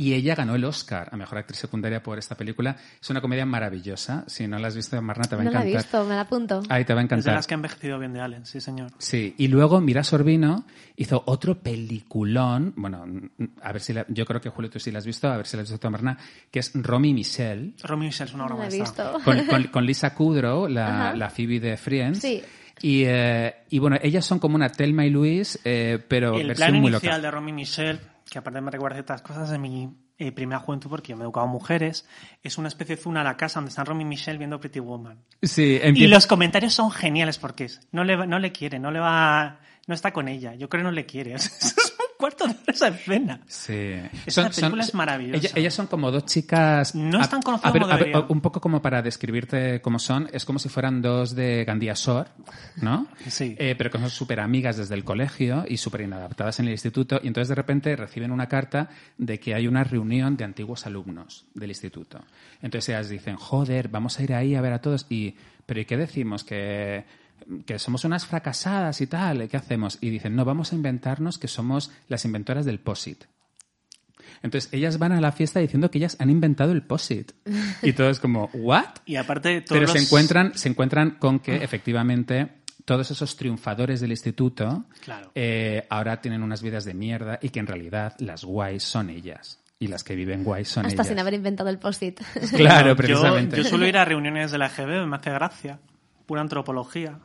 S2: Y ella ganó el Oscar a Mejor Actriz Secundaria por esta película. Es una comedia maravillosa. Si no la has visto, Marna, te va a
S4: No la he
S2: encantar.
S4: visto, me la apunto.
S2: Ahí te va a
S3: Es de
S2: encantar.
S3: las que ha envejecido bien de Allen, sí señor.
S2: Sí, y luego Mira Sorbino hizo otro peliculón, bueno, a ver si la- yo creo que Julio tú sí la has visto, a ver si la has visto Marna, que es Romy Michelle,
S3: Romy Michelle es una obra
S4: No la he visto.
S2: con, con- con Lisa Kudrow, la,
S4: Ajá.
S2: la Phoebe de Friends.
S4: Sí.
S2: Y, eh, y bueno, ellas son como una Telma y Luis, eh, pero
S3: El
S2: versión
S3: plan
S2: muy
S3: inicial
S2: loca.
S3: de Romy Michelle, que aparte me recuerda ciertas cosas de mi eh, primera juventud, porque yo me he educado a mujeres, es una especie de zona a la casa donde están Romy Michelle viendo Pretty Woman.
S2: Sí,
S3: Y
S2: empieza-
S3: los comentarios son geniales porque es- no le, no le quiere, no le va, no está con ella. Yo creo que no le quiere. cuarto de esa escena.
S2: Sí.
S3: Esta película es maravillosa.
S2: Ellas, ellas son como dos chicas.
S3: No es tan conocido
S2: a ver,
S3: como
S2: ver. Un poco como para describirte cómo son, es como si fueran dos de Gandía Sor, ¿no?
S3: Sí.
S2: Eh, pero que son súper amigas desde el colegio y súper inadaptadas en el instituto. Y entonces de repente reciben una carta de que hay una reunión de antiguos alumnos del instituto. Entonces ellas dicen, joder, vamos a ir ahí a ver a todos. Y, pero ¿y qué decimos? Que que somos unas fracasadas y tal, ¿qué hacemos? Y dicen, no, vamos a inventarnos que somos las inventoras del POSIT. Entonces, ellas van a la fiesta diciendo que ellas han inventado el POSIT. Y todo es como, ¿what?
S3: Y aparte, todos
S2: Pero se encuentran, se encuentran con que, efectivamente, todos esos triunfadores del instituto
S3: Claro.
S2: eh, ahora tienen unas vidas de mierda y que en realidad las guays son ellas. Y las que viven guay son
S4: Hasta
S2: ellas.
S4: sin haber inventado el post-it.
S2: Claro,
S3: Yo-
S2: precisamente.
S3: Yo, suelo ir a reuniones de la EGB, me hace gracia. Pura antropología.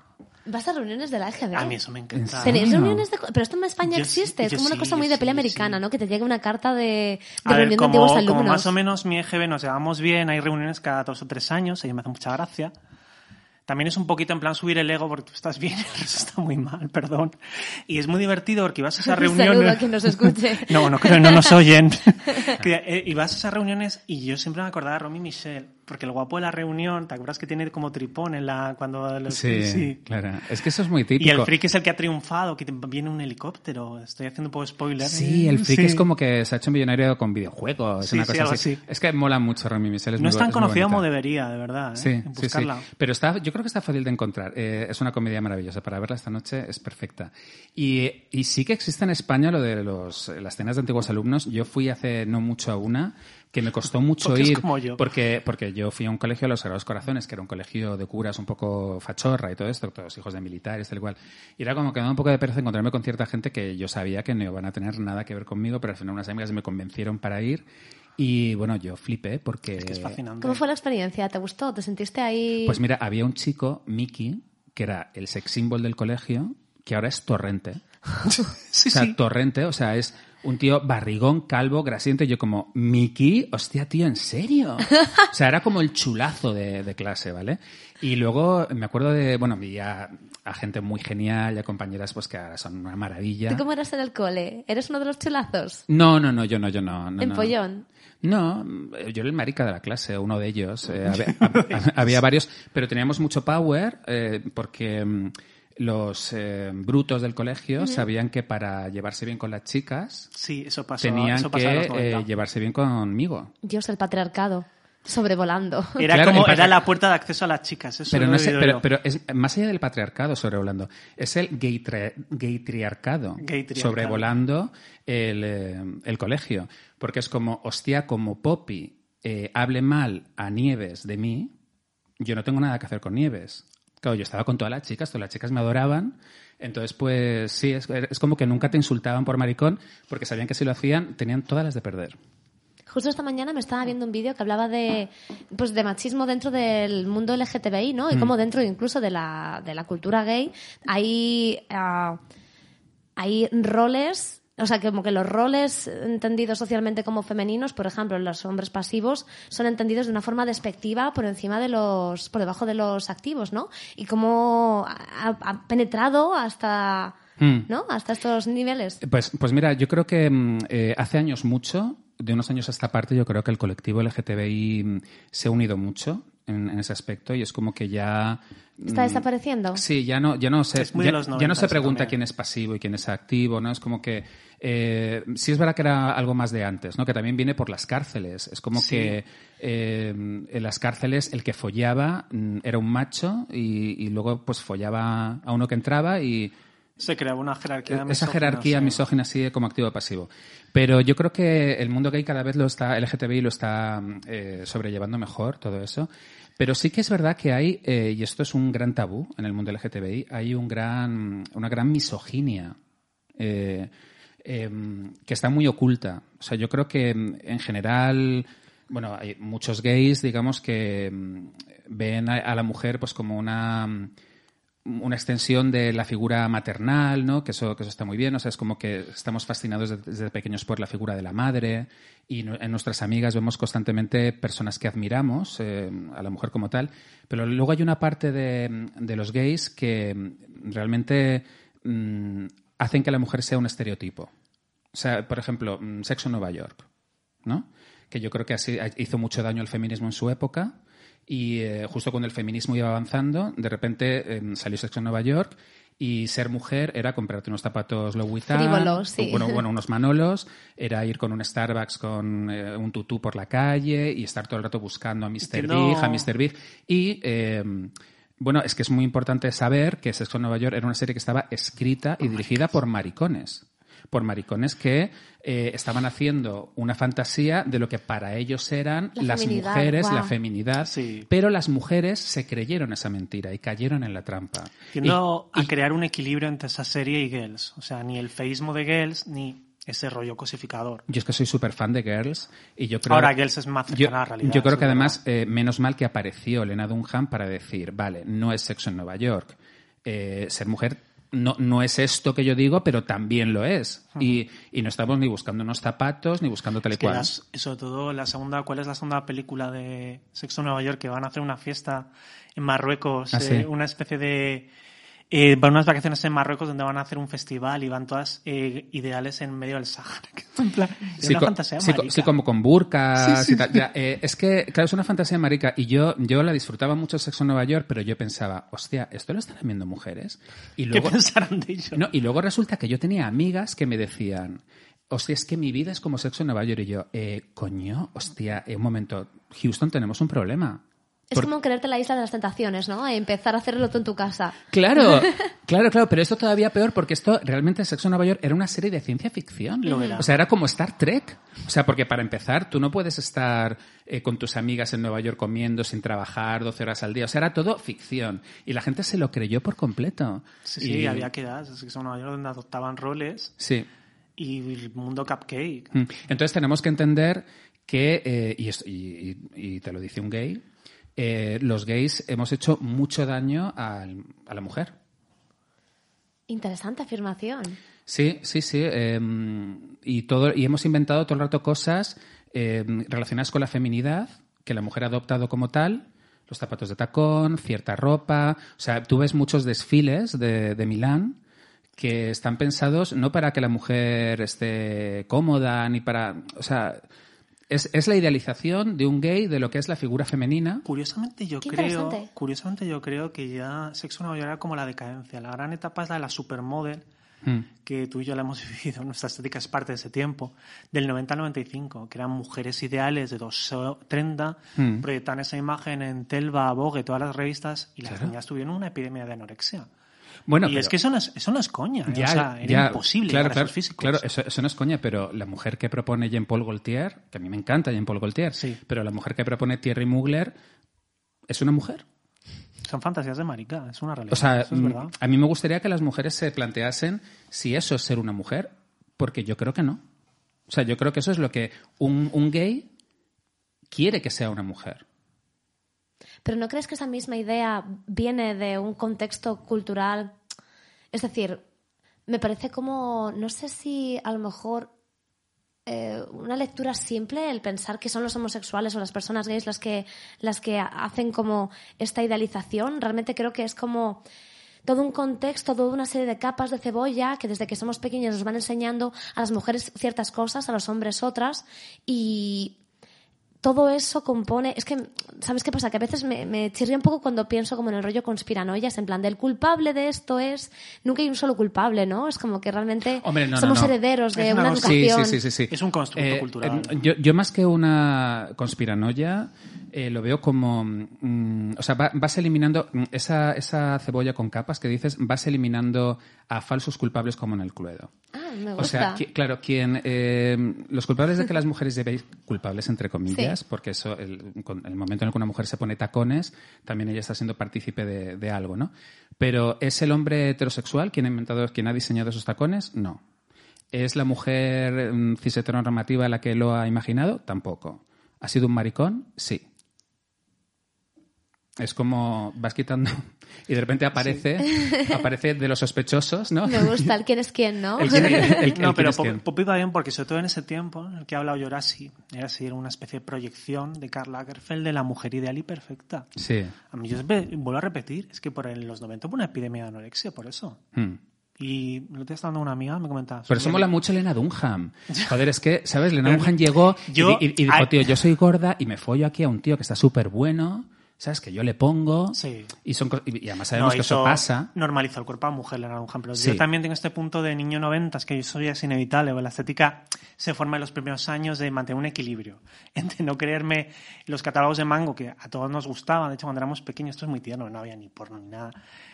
S4: ¿Vas a reuniones de la EGB?
S3: A mí eso me encanta.
S4: ¿Tenéis reuniones de... Pero esto en España
S3: Yo sí,
S4: existe, es
S3: yo
S4: como una
S3: sí,
S4: cosa muy de
S3: sí,
S4: pelea americana,
S3: sí.
S4: ¿no? Que te llegue una carta de, de
S3: A ver,
S4: reunión de
S3: como,
S4: antiguos
S3: como
S4: alumnos.
S3: más o menos mi EGB nos llevamos bien, hay reuniones cada dos o tres años, y me hace mucha gracia. También es un poquito en plan subir el ego porque tú estás bien el resto está muy mal, perdón. Y es muy divertido porque vas a esas
S4: Un
S3: reuniones...
S4: saludo a quien nos escuche.
S3: no, no creo, no nos oyen. Eh, y vas a esas reuniones y yo siempre me acordaba de Romy Michelle, porque el guapo de la reunión, ¿te acuerdas que tiene como tripón en la... cuando lo-
S2: Sí, claro. Es que eso es muy típico.
S3: Y el freak es el que ha triunfado, que viene un helicóptero. Estoy haciendo un poco spoiler.
S2: Sí, el freak
S3: Sí.
S2: es como que se ha hecho millonario con videojuegos,
S3: Sí,
S2: una
S3: sí,
S2: cosa así.
S3: así.
S2: Es que mola mucho Romy Michelle.
S3: No es tan conocida como
S2: bonita.
S3: debería, de verdad. ¿eh?
S2: Sí, sí, sí.
S3: buscarla.
S2: Pero está, yo creo que está fácil de encontrar. Eh, es una comedia maravillosa. Para verla esta noche es perfecta. Y, y sí que existe en España lo de los, las cenas de antiguos alumnos. Yo fui hace no mucho a una que me costó mucho
S3: Porque es
S2: ir.
S3: como yo.
S2: Porque, porque yo fui a un colegio de los Sagrados Corazones, que era un colegio de curas un poco fachorra y todo esto, todos hijos de militares, tal cual. Y era como que me daba un poco de pereza encontrarme con cierta gente que yo sabía que no iban a tener nada que ver conmigo, pero al final unas amigas me convencieron para ir. Y bueno, yo flipé porque.
S3: Es que es fascinante.
S4: ¿Cómo fue la experiencia? ¿Te gustó? ¿Te sentiste ahí?
S2: Pues mira, había un chico, Mickey, que era el sex symbol del colegio, que ahora es torrente.
S3: Sí,
S2: o sea,
S3: sí.
S2: torrente, o sea, es un tío barrigón, calvo, grasiente. Yo como, Mickey, hostia, tío, ¿en serio? O sea, era como el chulazo de, de clase, ¿vale? Y luego me acuerdo de, bueno, vi a, a gente muy genial y a compañeras pues que ahora son una maravilla.
S4: ¿Tú cómo eras en el cole? ¿Eres uno de los chulazos?
S2: No, no, no, yo no, yo no. no
S4: ¿En
S2: no.
S4: pollón?
S2: No, yo era el marica de la clase, uno de ellos. Eh, había, hab- había varios, pero teníamos mucho power eh, porque mm, los eh, brutos del colegio sabían que para llevarse bien con las chicas
S3: Sí, eso pasó.
S2: tenían
S3: eso pasó
S2: que
S3: en los 90.
S2: eh, llevarse bien conmigo.
S4: Dios, el patriarcado. Sobrevolando.
S3: Era
S2: Claro,
S3: como era la puerta de acceso a las chicas. Eso
S2: Pero, no es, pero, es más allá del patriarcado sobrevolando, es el gay, tra- gay triarcado
S3: Gay triarcado.
S2: sobrevolando el, eh, el colegio. Porque es como, hostia, como Poppy eh, hable mal a Nieves de mí, yo no tengo nada que hacer con Nieves. Claro, yo estaba con todas las chicas, todas las chicas me adoraban. Entonces, pues sí, es, es como que nunca te insultaban por maricón, porque sabían que si lo hacían, tenían todas las de perder.
S4: Justo esta mañana me estaba viendo un vídeo que hablaba de, pues, de machismo dentro del mundo LGTBI, ¿no? Y como dentro incluso de la, de la cultura gay hay, ah, hay roles, o sea, como que los roles entendidos socialmente como femeninos, por ejemplo, los hombres pasivos, son entendidos de una forma despectiva por encima de los, por debajo de los activos, ¿no? Y cómo ha, ha penetrado hasta,
S2: Mm.
S4: ¿no? Hasta estos niveles.
S2: Pues, pues mira, yo creo que mm, eh, hace años mucho, de unos años a esta parte, yo creo que el colectivo LGTBI mm, se ha unido mucho en, en ese aspecto y es como que ya...
S4: ¿Está
S2: mm,
S4: desapareciendo?
S2: Sí, ya no, ya no se, ya, no
S3: 90
S2: se pregunta
S3: también.
S2: quién es pasivo y quién es activo, ¿no? Es como que eh, sí es verdad que era algo más de antes, ¿no? Que también viene por las cárceles. Es como
S3: Sí.
S2: que eh, en las cárceles el que follaba mm, era un macho y, y luego pues follaba a uno que entraba y
S3: Se creaba una jerarquía.
S2: esa
S3: misógina,
S2: jerarquía
S3: sí.
S2: misógina así como activo o pasivo. Pero yo creo que el mundo gay cada vez lo está, LGTBI lo está eh, sobrellevando mejor, todo eso. Pero sí que es verdad que hay, eh, y esto es un gran tabú en el mundo LGTBI, hay un gran, una gran misoginia eh, em, que está muy oculta. O sea, yo creo que em, en general, bueno, hay muchos gays, digamos, que em, ven a, a la mujer pues como una una extensión de la figura maternal, ¿no? Que eso, que eso está muy bien. O sea, es como que estamos fascinados desde, pequeños por la figura de la madre y en nuestras amigas vemos constantemente personas que admiramos eh, a la mujer como tal. Pero luego hay una parte de, de los gays que realmente mm, hacen que la mujer sea un estereotipo. O sea, por ejemplo, mm, Sexo en Nueva York, ¿no? Que yo creo que así hizo mucho daño al feminismo en su época. Y eh, justo cuando el feminismo iba avanzando, de repente eh, salió Sexo en Nueva York y ser mujer era comprarte unos zapatos Vuitton,
S4: Frívolos, sí.
S2: bueno, bueno, unos manolos, era ir con un Starbucks con eh, un tutú por la calle y estar todo el rato buscando a Mr. Big, a Mr. Big. Y eh, bueno, es que es muy importante saber que Sexo en Nueva York era una serie que estaba escrita y dirigida por maricones. Por maricones que eh, estaban haciendo una fantasía de lo que para ellos eran
S4: La
S2: las mujeres, la feminidad.
S3: Sí.
S2: Pero las mujeres se creyeron esa mentira y cayeron en la trampa.
S3: Tiendo
S2: Y-
S3: a crear un equilibrio entre esa serie y Girls. O sea, ni el feísmo de Girls, ni ese rollo cosificador.
S2: Yo es que soy súper fan de Girls y yo creo...
S3: Ahora Girls es más
S2: yo,
S3: cercana a la realidad.
S2: yo creo que además, eh, menos mal que apareció Lena Dunham para decir, vale, no es sexo en Nueva York. Eh, ser mujer no, no es esto que yo digo, pero también lo es. y, y no estamos ni buscando unos zapatos, ni buscando tal y
S3: Es que
S2: cual.
S3: las- sobre todo la segunda, ¿cuál es la segunda película de Sexo en Nueva York? Que van a hacer una fiesta en Marruecos,
S2: Ah,
S3: eh, una especie de... Eh, van unas vacaciones en Marruecos donde van a hacer un festival y van todas eh, ideales en medio del Sahara. que es en plan, es una fantasía
S2: sí,
S3: marica.
S2: sí, como con burkas y tal. Ya, eh, es que, claro, es una fantasía marica. Y yo, yo la disfrutaba mucho Sexo en Nueva York, pero yo pensaba, hostia, ¿esto lo están viendo mujeres? Y
S3: ¿Qué
S2: luego,
S3: pensarán de ello?
S2: no, y luego resulta que yo tenía amigas que me decían, hostia, es que mi vida es como Sexo en Nueva York. Y yo, eh, coño, hostia, eh, un momento, Houston, tenemos un problema.
S4: Es
S2: Por-
S4: como quererte la isla de las tentaciones, ¿no? E empezar a hacerlo tú en tu casa.
S2: Claro, claro, claro, pero esto todavía peor porque esto realmente Sexo en Nueva York era una serie de ciencia ficción.
S3: Lo era.
S2: O sea, era como Star Trek. O sea, porque para empezar, tú no puedes estar eh, con tus amigas en Nueva York comiendo sin trabajar 12 horas al día. O sea, era todo ficción. Y la gente se lo creyó por completo.
S3: Sí, sí, había quedadas en Sexo en Nueva York donde adoptaban roles
S2: Sí.
S3: y el mundo cupcake.
S2: Mm. Entonces tenemos que entender que, eh, y, esto- y- y- y te lo dice un gay, eh, los gays hemos hecho mucho daño al- a la mujer.
S4: Interesante afirmación.
S2: Sí, sí, sí. eh, y, todo, y hemos inventado todo el rato cosas eh, relacionadas con la feminidad que la mujer ha adoptado como tal. Los zapatos de tacón, cierta ropa. O sea, tú ves muchos desfiles de, de Milán que están pensados no para que la mujer esté cómoda ni para. O sea, es, es la idealización de un gay de lo que es la figura femenina.
S3: Curiosamente yo
S4: Qué
S3: creo, curiosamente yo creo que ya Sexo York era como la decadencia. La gran etapa es la de la supermodel,
S2: Mm.
S3: que tú y yo la hemos vivido, nuestra estética es parte de ese tiempo, del 90 al 95, que eran mujeres ideales de 2.30,
S2: Mm.
S3: proyectaban esa imagen en Telva, Vogue, todas las revistas, y las
S2: Claro.
S3: niñas tuvieron una epidemia de anorexia.
S2: Bueno,
S3: y
S2: pero-
S3: es que eso no es, eso no es coña, ¿eh?
S2: Ya,
S3: o sea, era
S2: ya,
S3: imposible
S2: claro,
S3: para
S2: claro,
S3: físicos.
S2: Claro, eso, eso no es coña, pero la mujer que propone Jean-Paul Gaultier, que a mí me encanta Jean-Paul Gaultier,
S3: Sí.
S2: pero la mujer que propone Thierry Mugler es una mujer.
S3: Son fantasías de marica, es una realidad.
S2: O sea,
S3: eso es
S2: mm,
S3: verdad.
S2: a mí me gustaría que las mujeres se planteasen si eso es ser una mujer, porque yo creo que no. O sea, yo creo que eso es lo que un, un gay quiere que sea una mujer.
S4: Pero ¿no crees que esa misma idea viene de un contexto cultural? Es decir, me parece como, no sé si a lo mejor eh, una lectura simple el pensar que son los homosexuales o las personas gays las que, las que hacen como esta idealización. Realmente creo que es como todo un contexto, toda una serie de capas de cebolla que desde que somos pequeños nos van enseñando a las mujeres ciertas cosas, a los hombres otras y todo eso compone. Es que, ¿sabes qué pasa? Que a veces me, me chirría un poco cuando pienso como en el rollo conspiranoias, en plan, del culpable de esto es. Nunca hay un solo culpable, ¿no? Es como que realmente
S2: Hombre, no, no,
S4: somos
S2: no.
S4: herederos de
S3: Es una
S4: una, educación.
S2: sí, sí, sí, sí.
S3: Es un constructo cultural.
S2: eh, yo, yo más que una conspiranoia eh, lo veo como, mm, o sea, va- vas eliminando mm, esa, esa cebolla con capas que dices, vas eliminando a falsos culpables como en el Cluedo.
S4: Ah, me gusta.
S2: O sea, qui- claro, quien eh, los culpables de que las mujeres llevéis culpables entre comillas, Porque eso, el, momento en el que una mujer se pone tacones, también ella está siendo partícipe de, de algo, ¿no? Pero ¿es el hombre heterosexual quien ha inventado, quien ha diseñado esos tacones? No. ¿Es la mujer mm, cis heteronormativa la que lo ha imaginado? Tampoco. ¿Ha sido un maricón? Sí. Es como vas quitando y de repente aparece, aparece de los sospechosos, ¿no?
S4: Me gusta el quién es quién, ¿no?
S2: El quién- el- el
S3: no,
S2: quién
S3: pero Poppy va bien porque sobre todo en ese tiempo en el que ha hablado Yorasi, era así, era una especie de proyección de Karl Lagerfeld de la mujer ideal y perfecta.
S2: Sí.
S3: A mí yo siempre vuelvo a repetir, es que por en los 90 hubo una epidemia de anorexia, por eso.
S2: Hmm.
S3: Y lo te estando una amiga, me comentaba.
S2: Pero eso
S3: "Oye,
S2: mola mucho Lena Dunham. Joder, es que, ¿sabes? Lena Dunham llegó y
S3: Yo-
S2: y, y dijo, tío, yo soy gorda y me follo aquí a un tío que está súper bueno, ¿sabes? Que yo le pongo.
S3: Sí.
S2: Y, son, además sabemos
S3: no,
S2: que eso pasa.
S3: Normalizó el cuerpo a mujer, Lena Dunham. Pero
S2: Sí.
S3: yo también tengo este punto de niño noventas, que eso ya es inevitable. La estética se forma en los primeros años de mantener un equilibrio. Entre no creerme los catálogos de mango, que a todos nos gustaban. De hecho, cuando éramos pequeños, esto es muy tierno, no había ni porno ni nada.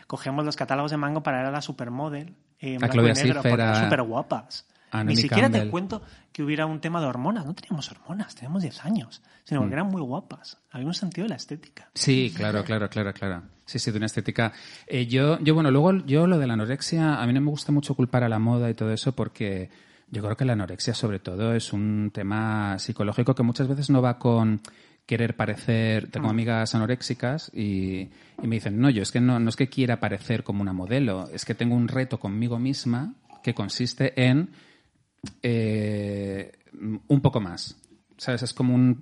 S3: Cogíamos los catálogos de mango para ver a la supermodel. Eh, en
S2: A Claudia
S3: negro, porque eran súper guapas.
S2: A
S3: Ni siquiera te cuento que hubiera un tema de hormonas. No teníamos hormonas, teníamos 10 años. Sino
S2: Mm.
S3: porque eran muy guapas. Había un sentido de la estética.
S2: Sí, claro, claro, claro, claro. Sí, sí, de una estética. Eh, yo, yo, bueno, luego yo lo de la anorexia, a mí no me gusta mucho culpar a la moda y todo eso porque Yo creo que la anorexia, sobre todo, es un tema psicológico que muchas veces no va con querer parecer. Tengo amigas anoréxicas y, y me dicen, no, yo es que no, no es que quiera parecer como una modelo, es que tengo un reto conmigo misma que consiste en eh, un poco más. ¿Sabes? Es como un.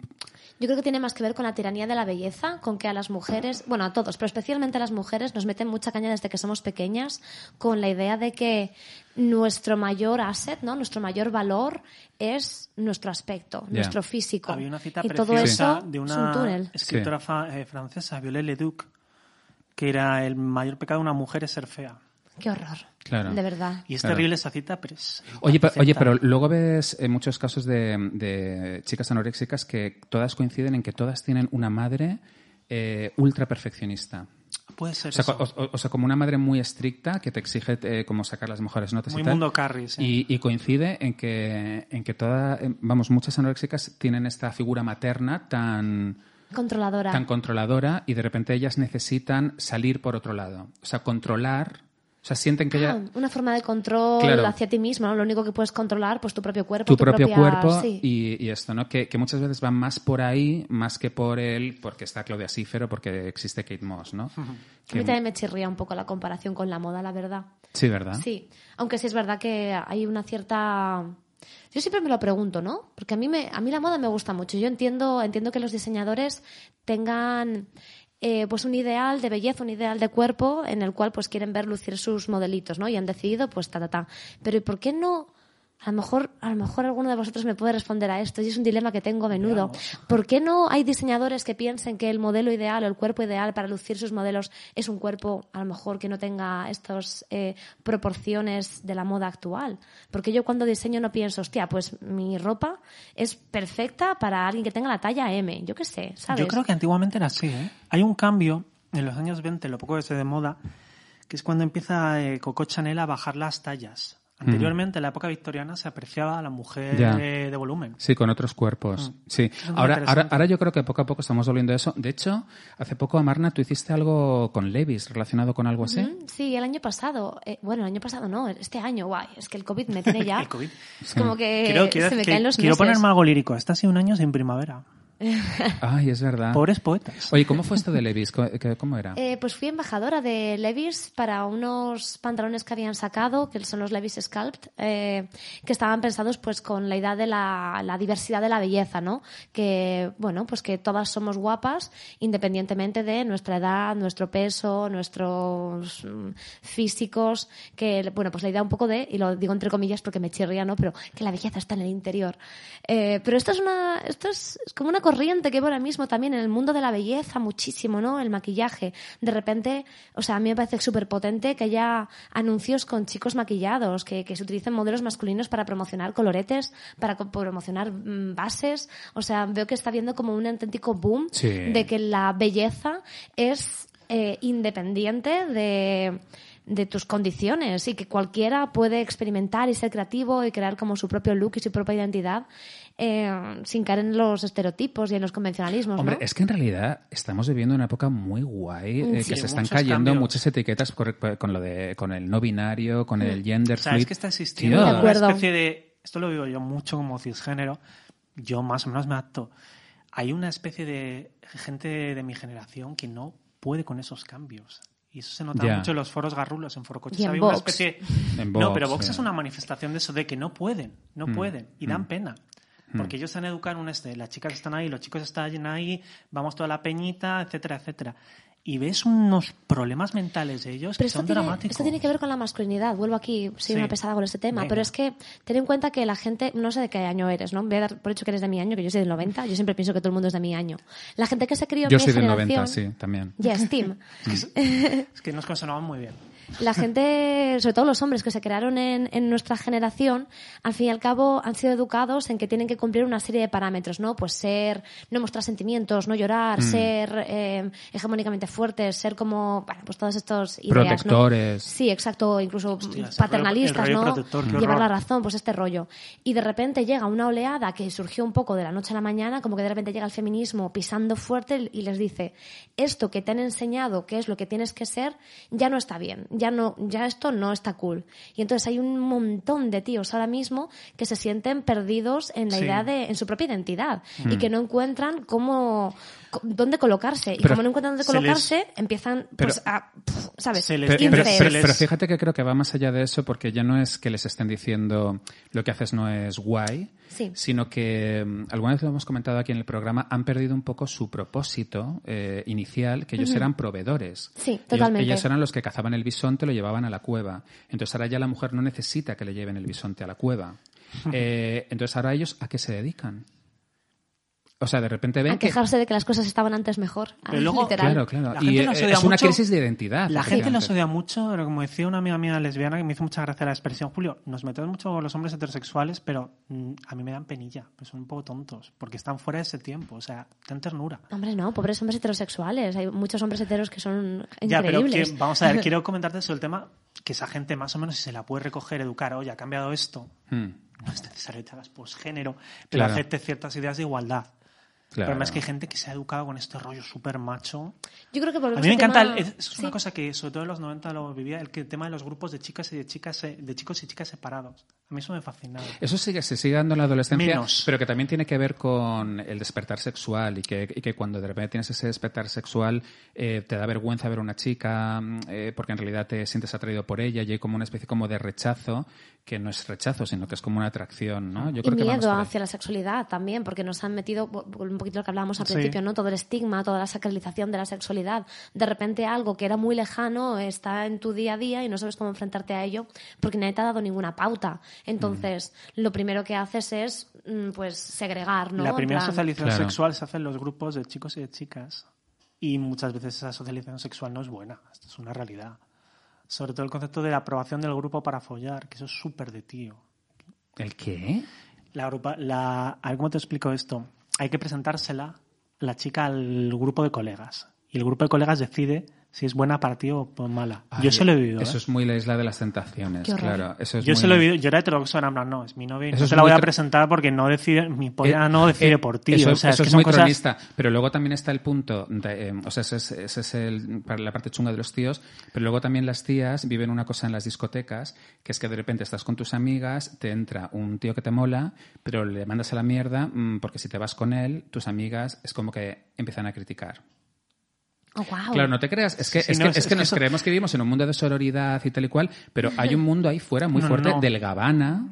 S4: Yo creo que tiene más que ver con la tiranía de la belleza, con que a las mujeres, bueno, a todos, pero especialmente a las mujeres, nos meten mucha caña desde que somos pequeñas con la idea de que nuestro mayor asset, ¿no? Nuestro mayor valor es nuestro aspecto, nuestro físico.
S3: Había una cita
S4: y todo
S3: preciosa
S4: eso
S3: de
S4: es un
S3: una escritora eh, francesa, Viollet Leduc, que era el mayor pecado de una mujer es ser fea.
S4: Qué horror.
S2: Claro.
S4: De verdad.
S3: Y es
S2: Claro.
S3: terrible esa cita, pero es...
S2: Oye, pe- oye, pero luego ves en muchos casos de, de chicas anoréxicas que todas coinciden en que todas tienen una madre eh, ultra perfeccionista.
S3: Puede ser
S2: O sea,
S3: eso.
S2: co- o- o sea, como una madre muy estricta que te exige eh, como sacar las mejores notas
S3: Muy
S2: y tal.
S3: mundo carry, sí.
S2: Y, y coincide en que, en que toda, en- vamos, muchas anoréxicas tienen esta figura materna tan,
S4: Controladora.
S2: tan controladora y de repente ellas necesitan salir por otro lado. O sea, controlar. O sea, sienten que
S4: Ah,
S2: ya
S4: una forma de control
S2: Claro.
S4: hacia ti mismo, ¿no? Lo único que puedes controlar, pues tu propio cuerpo,
S2: tu propio
S4: propia-
S2: cuerpo
S4: sí.
S2: y, y esto, ¿no? Que, que muchas veces van más por ahí, más que por él, porque está Claudia Schiffer o porque existe Kate Moss, ¿no?
S4: A
S2: Que-
S4: mí también me chirría un poco la comparación con la moda, la verdad.
S2: sí, ¿verdad?
S4: Sí, aunque sí es verdad que hay una cierta... Yo siempre me lo pregunto, ¿no? Porque a mí, me, a mí la moda me gusta mucho. Yo entiendo, entiendo que los diseñadores tengan eh, pues un ideal de belleza, un ideal de cuerpo en el cual pues quieren ver lucir sus modelitos, ¿no? Y han decidido pues ta, ta, ta. Pero ¿y por qué no...? A lo, mejor, a lo mejor alguno de vosotros me puede responder a esto y es un dilema que tengo a menudo. ¿Por qué no hay diseñadores que piensen que el modelo ideal o el cuerpo ideal para lucir sus modelos es un cuerpo a lo mejor que no tenga estas eh, proporciones de la moda actual? Porque yo cuando diseño no pienso, hostia, pues mi ropa es perfecta para alguien que tenga la talla M. Yo qué sé, ¿sabes?
S3: Yo creo que antiguamente era así, ¿eh? Hay un cambio en los años 20, lo poco que se de moda, que es cuando empieza eh, Coco Chanel a bajar las tallas. Anteriormente, en la época victoriana, se apreciaba a la mujer
S2: Ya.
S3: de volumen.
S2: Sí, con otros cuerpos. Sí.
S3: muy
S2: Ahora, ahora, ahora yo creo que poco a poco estamos volviendo a eso. De hecho, hace poco, Amarna, tú hiciste algo con Levis relacionado con algo así.
S4: Mm, Sí, el año pasado. eh, bueno, el año pasado no, este año, guay. Es que el COVID me tiene ya.
S3: El COVID.
S4: Es como que
S3: Quiero, quiero-
S4: se me
S3: que-
S4: caen los
S3: quiero
S4: meses.
S3: ponerme algo lírico. Este ha sido un año sin primavera.
S2: Ay, es verdad.
S3: Pobres poetas.
S2: Oye, ¿cómo fue esto de Levis? ¿Cómo, era?
S4: Eh, pues fui embajadora de Levis para unos pantalones que habían sacado, que son los Levis Sculpt, eh, que estaban pensados pues con la idea de la, la diversidad de la belleza, ¿no? Que, bueno, pues que todas somos guapas independientemente de nuestra edad, nuestro peso, nuestros mm, físicos, que, bueno, pues la idea un poco de, y lo digo entre comillas porque me chirría, ¿no? Pero que la belleza está en el interior. Eh, pero esto es una, esto es, es como una corriente que veo ahora mismo también en el mundo de la belleza muchísimo, ¿no? El maquillaje. De repente, o sea, a mí me parece súper potente que haya anuncios con chicos maquillados, que, que se utilicen modelos masculinos para promocionar coloretes, para promocionar mm, bases. O sea, veo que está habiendo como un auténtico boom
S2: Sí.
S4: de que la belleza es eh, independiente de de tus condiciones y que cualquiera puede experimentar y ser creativo y crear como su propio look y su propia identidad eh, sin caer en los estereotipos y en los convencionalismos,
S2: Hombre,
S4: ¿no?
S2: es que en realidad estamos viviendo una época muy guay, eh,
S4: Sí,
S2: que se están cayendo
S3: cambios.
S2: muchas etiquetas con lo de con el no binario, con el gender
S3: O sea, es que está existiendo
S2: Tío,
S3: una especie de... Esto lo vivo yo mucho como cisgénero. Yo más o menos me adapto. Hay una especie de gente de mi generación que no puede con esos cambios. Y eso se nota
S2: Ya.
S3: mucho en los foros garrulos, en forocoches.
S4: Y en
S3: Había una
S4: Vox.
S3: especie...
S2: En
S3: no,
S2: Vox,
S3: pero Vox
S2: sí.
S3: es una manifestación de eso, de que no pueden, no
S2: Mm.
S3: pueden. Y dan pena. Porque ellos se han educado en un este, las chicas están ahí, los chicos están ahí, vamos toda la peñita, etcétera, etcétera. Y ves unos problemas mentales de ellos
S4: Pero
S3: que
S4: esto
S3: son
S4: tiene,
S3: dramáticos.
S4: esto tiene que ver con la masculinidad. Vuelvo aquí, soy
S3: Sí.
S4: una pesada con este tema.
S3: Venga.
S4: Pero es que ten en cuenta que la gente, no sé de qué año eres, ¿no? Voy a dar por hecho que eres de mi año, que yo soy del 90. Yo siempre pienso que todo el mundo es de mi año. La gente que se crió en
S2: Yo
S4: mi
S2: soy del
S4: generación...
S2: 90, sí, también.
S4: Yes, Tim.
S3: Es que nos consonaban muy bien.
S4: La gente, sobre todo los hombres que se crearon en, en nuestra generación, al fin y al cabo han sido educados en que tienen que cumplir una serie de parámetros, ¿no? Pues ser, no mostrar sentimientos, no llorar, ser eh, hegemónicamente fuertes, ser como, bueno, pues todos estos ideas, ¿no?
S2: Protectores.
S4: Sí, exacto, incluso
S3: Hostia,
S4: paternalistas,
S3: rollo-
S4: ¿no? Llevar la razón, pues este rollo. Y de repente llega una oleada que surgió un poco de la noche a la mañana, como que de repente llega el feminismo pisando fuerte y les dice, esto que te han enseñado, que es lo que tienes que ser, ya no está bien. Ya no, ya esto no está cool. Y entonces hay un montón de tíos ahora mismo que se sienten perdidos en la
S3: Sí.
S4: idea de, en su propia identidad
S2: Mm.
S4: y que no encuentran cómo, dónde colocarse. Y
S2: Pero
S4: como no encuentran dónde
S3: les-
S4: colocarse, empiezan, pues, a, ¿sabes?
S3: Se les
S2: Pero, pero- fíjate que creo que va más allá de eso porque ya no es que les estén diciendo lo que haces no es guay,
S4: Sí.
S2: sino que mm, alguna vez lo hemos comentado aquí en el programa, han perdido un poco su propósito eh, inicial, que ellos eran proveedores.
S4: Sí,
S2: Ellos-
S4: totalmente.
S2: Ellos, eran los que cazaban el bisonte, lo llevaban a la cueva. Entonces ahora ya la mujer no necesita que le lleven el bisonte a la cueva. Eh, entonces ahora ellos a qué se dedican. O sea, de repente ven
S4: a
S2: que...
S4: quejarse de que las cosas estaban antes mejor.
S3: Pero luego-
S4: literal.
S2: Claro, claro.
S3: La
S2: Y
S3: gente nos
S2: es
S3: odia
S2: una
S3: mucho.
S2: crisis de identidad.
S3: La gente nos odia mucho, pero como decía una amiga mía lesbiana que me hizo mucha gracia la expresión, Julio, nos metemos mucho con los hombres heterosexuales, pero mm, a mí me dan penilla, pues son un poco tontos, porque están fuera de ese tiempo, o sea, ten ternura.
S4: Hombre, no, pobres hombres heterosexuales. Hay muchos hombres heteros que son
S3: Ya, pero
S4: increíbles.
S3: que- vamos a ver, quiero comentarte sobre el tema que esa gente más o menos si se la puede recoger, educar, oye, ha cambiado esto,
S2: Hmm,
S3: no es necesario que te hagas posgénero, pero
S2: Claro.
S3: hacerte ciertas ideas de igualdad.
S2: Claro.
S3: Problema es que hay gente que se ha educado con este rollo súper macho.
S4: Yo creo que
S3: A
S4: volvemos
S3: mí me encanta, es,
S4: Sí.
S3: una cosa que sobre todo en los 90 lo vivía, el, que, el tema de los grupos de chicas y de chicas, eh, de chicos y chicas separados. A mí eso me fascinaba.
S2: Eso sigue, se sigue dando en la adolescencia,
S3: Menos.
S2: pero que también tiene que ver con el despertar sexual y que, y que cuando de repente tienes ese despertar sexual eh, te da vergüenza ver a una chica mm, eh, porque en realidad te sientes atraído por ella y hay como una especie como de rechazo que no es rechazo, sino que es como una atracción, ¿no? Yo
S4: y
S2: creo
S4: miedo hacia la sexualidad también, porque nos han metido un poquito lo que hablábamos al
S3: Sí.
S4: principio, ¿no? Todo el estigma, toda la sacralización de la sexualidad. De repente algo que era muy lejano está en tu día a día y no sabes cómo enfrentarte a ello porque nadie te ha dado ninguna pauta. Entonces,
S2: Mm.
S4: lo primero que haces es, mm, pues, segregar, ¿no?
S3: La primera
S4: plan,
S3: socialización
S2: Claro.
S3: sexual se hace en los grupos de chicos y de chicas. Y muchas veces esa socialización sexual no es buena. Esto es una realidad. Sobre todo el concepto de la aprobación del grupo para follar, que eso es súper de tío.
S2: ¿El qué?
S3: La, agrupa- la, a ver cómo te explico esto. Hay que presentársela la chica al grupo de colegas. Y el grupo de colegas decide si es buena para ti o pues mala. yo se lo he vivido.
S2: Eso
S3: ¿eh?
S2: es muy la isla de las tentaciones, claro. Eso es
S3: Yo
S2: muy-
S3: se lo he vivido. Yo era heterosexual, en plan, no, es mi novia y
S2: Eso
S3: no se la voy a presentar porque no decide, mi polla
S2: Eh,
S3: no decide
S2: eh,
S3: por ti.
S2: Eso,
S3: o sea,
S2: eso
S3: es que
S2: es
S3: son
S2: muy
S3: cosas...
S2: cronista. Pero luego también está el punto, de, eh, o sea, ese es, ese es el, para la parte chunga de los tíos, pero luego también las tías viven una cosa en las discotecas, que es que de repente estás con tus amigas, te entra un tío que te mola, pero le mandas a la mierda, mm, porque si te vas con él, tus amigas es como que empiezan a criticar.
S4: Oh, wow.
S2: Claro, no te creas, es que,
S3: Sí,
S2: es
S3: no,
S2: que,
S3: es-
S2: que nos
S3: eso-
S2: creemos que vivimos en un mundo de sororidad y tal y cual, pero hay un mundo ahí fuera muy
S3: No,
S2: fuerte
S3: no.
S2: del Gabana,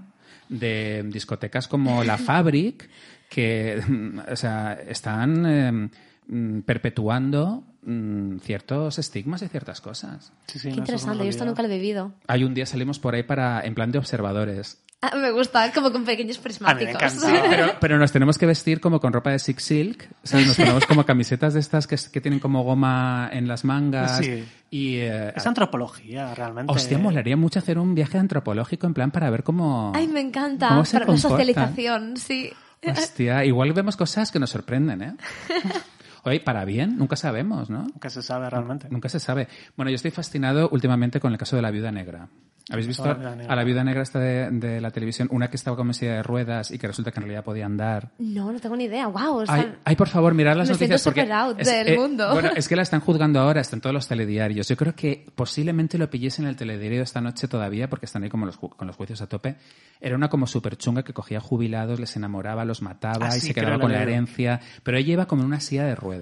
S2: de discotecas como la Fabric, que mm, o sea, están eh, mm, perpetuando mm, ciertos estigmas y ciertas cosas.
S3: Sí, sí,
S4: Qué interesante, yo esto nunca lo he vivido.
S2: Hay un día salimos por ahí para en plan de observadores.
S4: Ah, me gusta, como con pequeños prismáticos.
S3: encanta.
S2: Pero, pero nos tenemos que vestir como con ropa de Six Silk, ¿sabes? Nos ponemos como camisetas de estas que, que tienen como goma en las mangas.
S3: Sí.
S2: Y, eh,
S3: Es antropología, realmente.
S2: Hostia, molaría mucho hacer un viaje antropológico en plan para ver cómo...
S4: Ay, me encanta.
S2: ¿Cómo se
S4: Para la socialización, sí.
S2: Hostia, igual vemos cosas que nos sorprenden, ¿eh? Oye, para bien, nunca sabemos, ¿no?
S3: Que se sabe realmente.
S2: Nunca se sabe. Bueno, yo estoy fascinado últimamente con el caso de la viuda negra. ¿Habéis visto
S3: La
S2: a la viuda negra esta de, de la televisión? Una que estaba con silla de ruedas y que resulta que en realidad podía andar.
S4: No, no tengo ni idea. Wow, está...
S2: Ay, ay, por favor, mirad las
S4: Me
S2: noticias
S4: siento
S2: porque
S4: out
S2: es-
S4: del
S2: eh,
S4: mundo.
S2: Bueno, es que la están juzgando ahora, está en todos los telediarios. Yo creo que posiblemente lo pilléis en el telediario esta noche todavía porque están ahí como los con los juicios a tope. Era una como súper chunga que cogía jubilados, les enamoraba, los mataba
S3: Ah,
S2: y
S3: sí,
S2: se quedaba
S3: que
S2: con la herencia. Pero ella iba como en una silla de ruedas.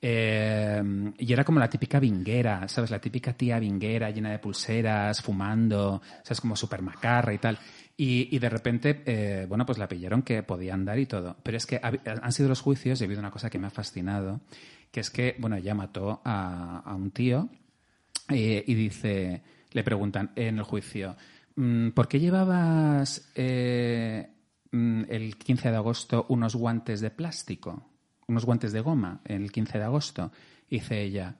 S2: Eh, y era como la típica vinguera, ¿sabes? La típica tía vinguera llena de pulseras, fumando, ¿sabes? Como súper macarra y tal. Y, de repente, eh, bueno, pues la pillaron que podía andar y todo. Pero es que han sido los juicios y ha habido una cosa que me ha fascinado, que es que, bueno, ella mató a, un tío eh, y dice, le preguntan en el juicio, mm, ¿por qué llevabas mm, el 15 de agosto unos guantes de plástico? Unos guantes de goma el 15 de agosto. Y dice ella,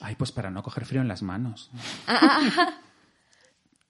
S2: ay, pues para no coger frío en las manos.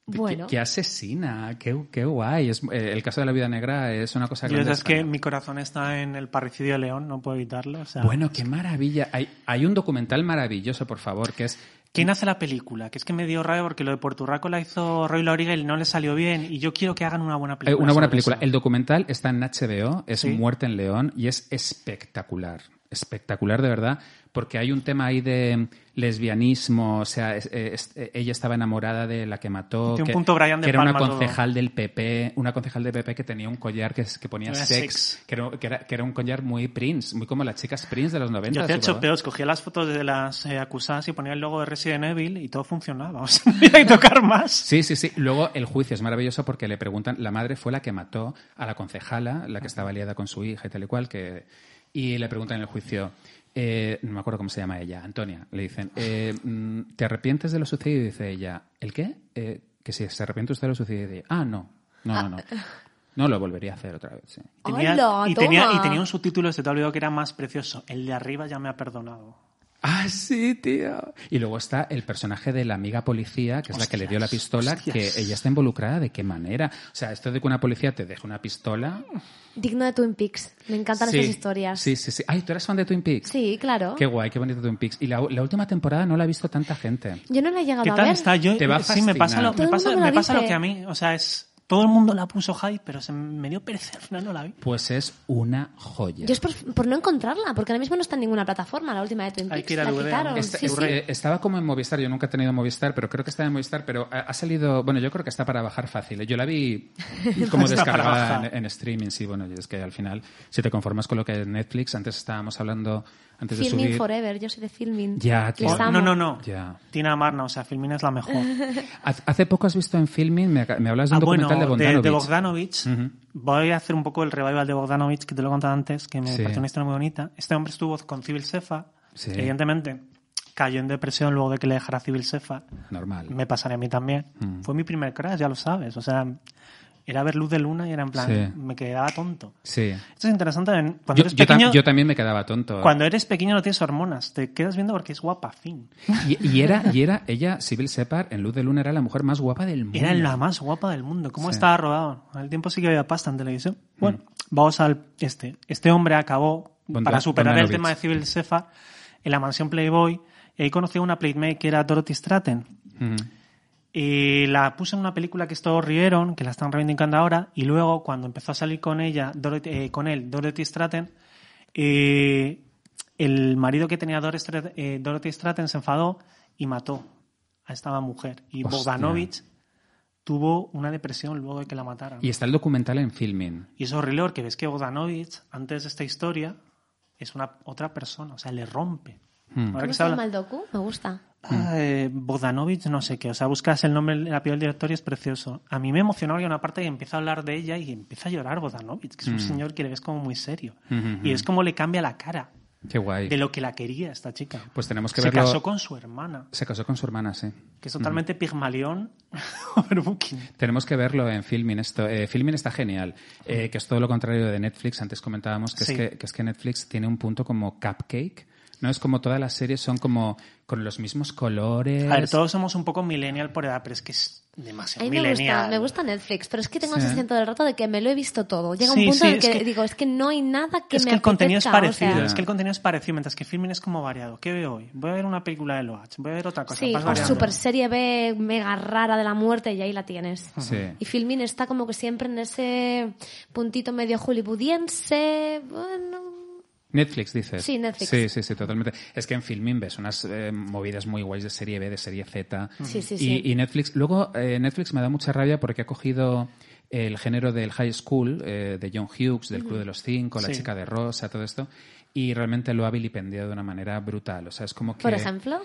S4: Bueno,
S2: Qué, qué asesina, qué, qué guay. Es, eh, el caso de la vida negra es una cosa
S3: Yo
S2: grande.
S3: es que mi corazón está en el parricidio de León, no puedo evitarlo. O sea,
S2: Bueno, qué maravilla. Hay, hay un documental maravilloso, por favor, que es
S3: ¿Quién hace la película? Que es que me dio rabia porque lo de Puerto Rico la hizo Roy Loriga y no le salió bien. Y yo quiero que hagan una buena
S2: Eh,
S3: película.
S2: Una buena película.
S3: eso.
S2: El documental está en HBO, es
S3: Sí.
S2: Muerte en León y es espectacular. espectacular de verdad, porque hay un tema ahí de lesbianismo, o sea, es- es- ella estaba enamorada de la que mató,
S3: Tiene un punto Brian de
S2: que era una
S3: todo.
S2: concejal del PP, una concejal del PP que tenía un collar que, que ponía
S3: Era
S2: sex,
S3: sex.
S2: Que, era, que, era, un collar muy Prince, muy como las chicas Prince de los 90.
S3: Yo hacía
S2: supongo.
S3: chopeos, cogía las fotos de las eh, acusadas y ponía el logo de Resident Evil y todo funcionaba. O sea, no había que tocar más.
S2: Sí, sí, sí. Luego el juicio es maravilloso porque le preguntan, la madre fue la que mató a la concejala, la que estaba liada con su hija y tal y cual, que, y le preguntan en el juicio, eh, no me acuerdo cómo se llama ella, Antonia, le dicen, eh, mm, ¿te arrepientes de lo sucedido? Y dice ella, ¿el qué? Eh, que si se arrepiente usted de lo sucedido. Y dice, ah, no, no, no, no. No lo volvería a hacer otra vez, sí.
S3: Tenía-
S4: ¡Hala,
S3: y, tenía, y tenía un subtítulo, se te ha olvidado que era más precioso. El de arriba ya me ha perdonado.
S2: Ah, sí, tío. Y luego está el personaje de la amiga policía, que es la que le dio la pistola,
S3: hostias.
S2: que ella está involucrada. ¿De qué manera? O sea, esto de que una policía te deje una pistola.
S4: Digno de Twin Peaks. Me encantan
S2: Sí,
S4: esas historias.
S2: Sí, sí, sí. Ay, ¿tú eres fan de Twin Peaks?
S4: Sí, claro.
S2: Qué guay, qué bonito Twin Peaks. Y la, la última temporada no la ha visto tanta gente.
S4: Yo no la he llegado
S3: ¿Qué
S4: a
S3: tal
S4: ver.
S3: está? Yo,
S2: Te va a
S3: sí, me pasa, lo, me pasa,
S4: me lo
S3: pasa lo
S4: dice.
S3: que a mí. O sea, es. Todo el mundo la puso hype, pero se me dio pereza, al final no la vi.
S2: Pues es una joya.
S4: Yo es por, por no encontrarla, porque ahora mismo no está en ninguna plataforma, la última de Twin
S3: Hay
S4: Peaks.
S3: que ir a
S4: la
S3: DVD,
S4: quitaron.
S3: ¿no?
S2: Esta-
S4: Sí, sí.
S2: eh, Estaba como en Movistar, yo nunca he tenido Movistar, pero creo que está en Movistar, pero ha, ha salido, bueno, yo creo que está para bajar fácil. ¿eh? Yo la vi como descargada en, en streaming, sí, bueno, y es que al final, si te conformas con lo que es Netflix, antes estábamos hablando, antes de
S4: Filming
S2: subir...
S4: Forever, yo soy de Filming.
S2: Ya, tío.
S4: Les
S3: Oh,
S4: amo.
S3: no, no, no.
S2: Ya.
S3: Tina Marna, o sea, Filmin es la mejor.
S2: Hace poco has visto en Filming, me, me hablas de un
S3: Ah, bueno,
S2: documental de
S3: de,
S2: Bogdanovich.
S3: de Bogdanovich. Voy a hacer un poco el revival de Bogdanovich, que te lo he contado antes, que me
S2: Sí.
S3: pareció una historia muy bonita. Este hombre estuvo con Civil Sefa.
S2: Sí.
S3: Evidentemente, cayó en depresión luego de que le dejara Civil Sefa.
S2: Normal.
S3: Me pasaría a mí también.
S2: Mm.
S3: Fue mi primer crash, ya lo sabes. O sea, era ver luz de luna y era en plan,
S2: Sí.
S3: me quedaba tonto.
S2: Sí.
S3: Esto es interesante. Cuando
S2: Yo,
S3: eres
S2: yo
S3: pequeño,
S2: yo también me quedaba tonto.
S3: cuando eres pequeño no tienes hormonas. Te quedas viendo porque es guapa, fin.
S2: Y, y era, y era ella, Sibyl Separ, en Luz de Luna, era la mujer más guapa del mundo.
S3: Era la más guapa del mundo. ¿Cómo
S2: Sí.
S3: estaba rodado? Al tiempo sí que había pasta en televisión. Bueno, vamos al este. Este hombre acabó
S2: Bonda-
S3: para superar el
S2: Bogdanovich.
S3: tema de Civil Sefa en la mansión Playboy y ahí conoció a una playmate que era Dorothy Stratton.
S2: Ujú.
S3: Y la puso en una película que es todos rieron, que la están reivindicando ahora, y luego cuando empezó a salir con ella, Dorothy- eh, con él, Dorothy Stratton, eh, el marido que tenía Dorothy Stratton, eh, Dorothy Stratton se enfadó y mató a esta mujer. Y
S2: Hostia.
S3: Bogdanovich tuvo una depresión luego de que la mataran.
S2: Y está el documental en Filming.
S3: Y es horrible porque ves que Bogdanovich, antes de esta historia, es una otra persona, o sea, le rompe.
S2: Hmm.
S4: ¿Cómo el docu? Me gusta.
S3: Ah, eh, Bogdanovich, no sé qué. O sea, buscas el nombre, el apellido del director y es precioso. A mí me emocionó hay una parte que empieza a hablar de ella y empieza a llorar Bogdanovich, que es un señor que le ves como muy serio.
S2: Mm.
S3: Y es como le cambia la cara
S2: Qué guay.
S3: de lo que la quería esta chica.
S2: Pues tenemos que
S3: Se
S2: verlo.
S3: casó con su hermana,
S2: Se casó con su hermana, sí.
S3: que es totalmente pigmalión overbooking.
S2: Tenemos que verlo en Filming. Esto, eh, Filming está genial, eh, que es todo lo contrario de Netflix. Antes comentábamos que,
S3: Sí.
S2: es que, que es que Netflix tiene un punto como cupcake. No es como todas las series son como con los mismos colores.
S3: A ver, todos somos un poco millennial por edad, pero es que es
S4: A
S3: demasiado
S4: mí me gusta, me gusta Netflix, pero es que tengo
S2: Sí.
S4: la sensación todo el rato de que me lo he visto todo. Llega
S3: Sí,
S4: un punto
S3: sí,
S4: en el que,
S3: que-
S4: digo, es que no hay nada que
S3: es
S4: me
S3: que el contenido es
S4: apetezca, o sea,
S3: parecido, es que el contenido es parecido, mientras que Filmin es como variado. ¿Qué veo hoy? Voy a ver una película de Loach, voy a ver otra cosa.
S4: Sí, o super serie B mega rara de la muerte y ahí la tienes.
S2: Sí.
S4: Y Filmin está como que siempre en ese puntito medio hollywoodiense, bueno...
S2: Netflix, dices.
S4: Sí, Netflix.
S2: Sí, sí, sí, totalmente. Es que en Filming ves unas eh, movidas muy guays de serie B, de serie Z.
S4: Sí, sí,
S2: y,
S4: sí.
S2: y Netflix, luego eh, Netflix me da mucha rabia porque ha cogido el género del high school, eh, de John Hughes, del Club de los Cinco, La
S3: Sí.
S2: chica de rosa, todo esto, y realmente lo ha vilipendiado de una manera brutal. O sea, es como que...
S4: Por ejemplo,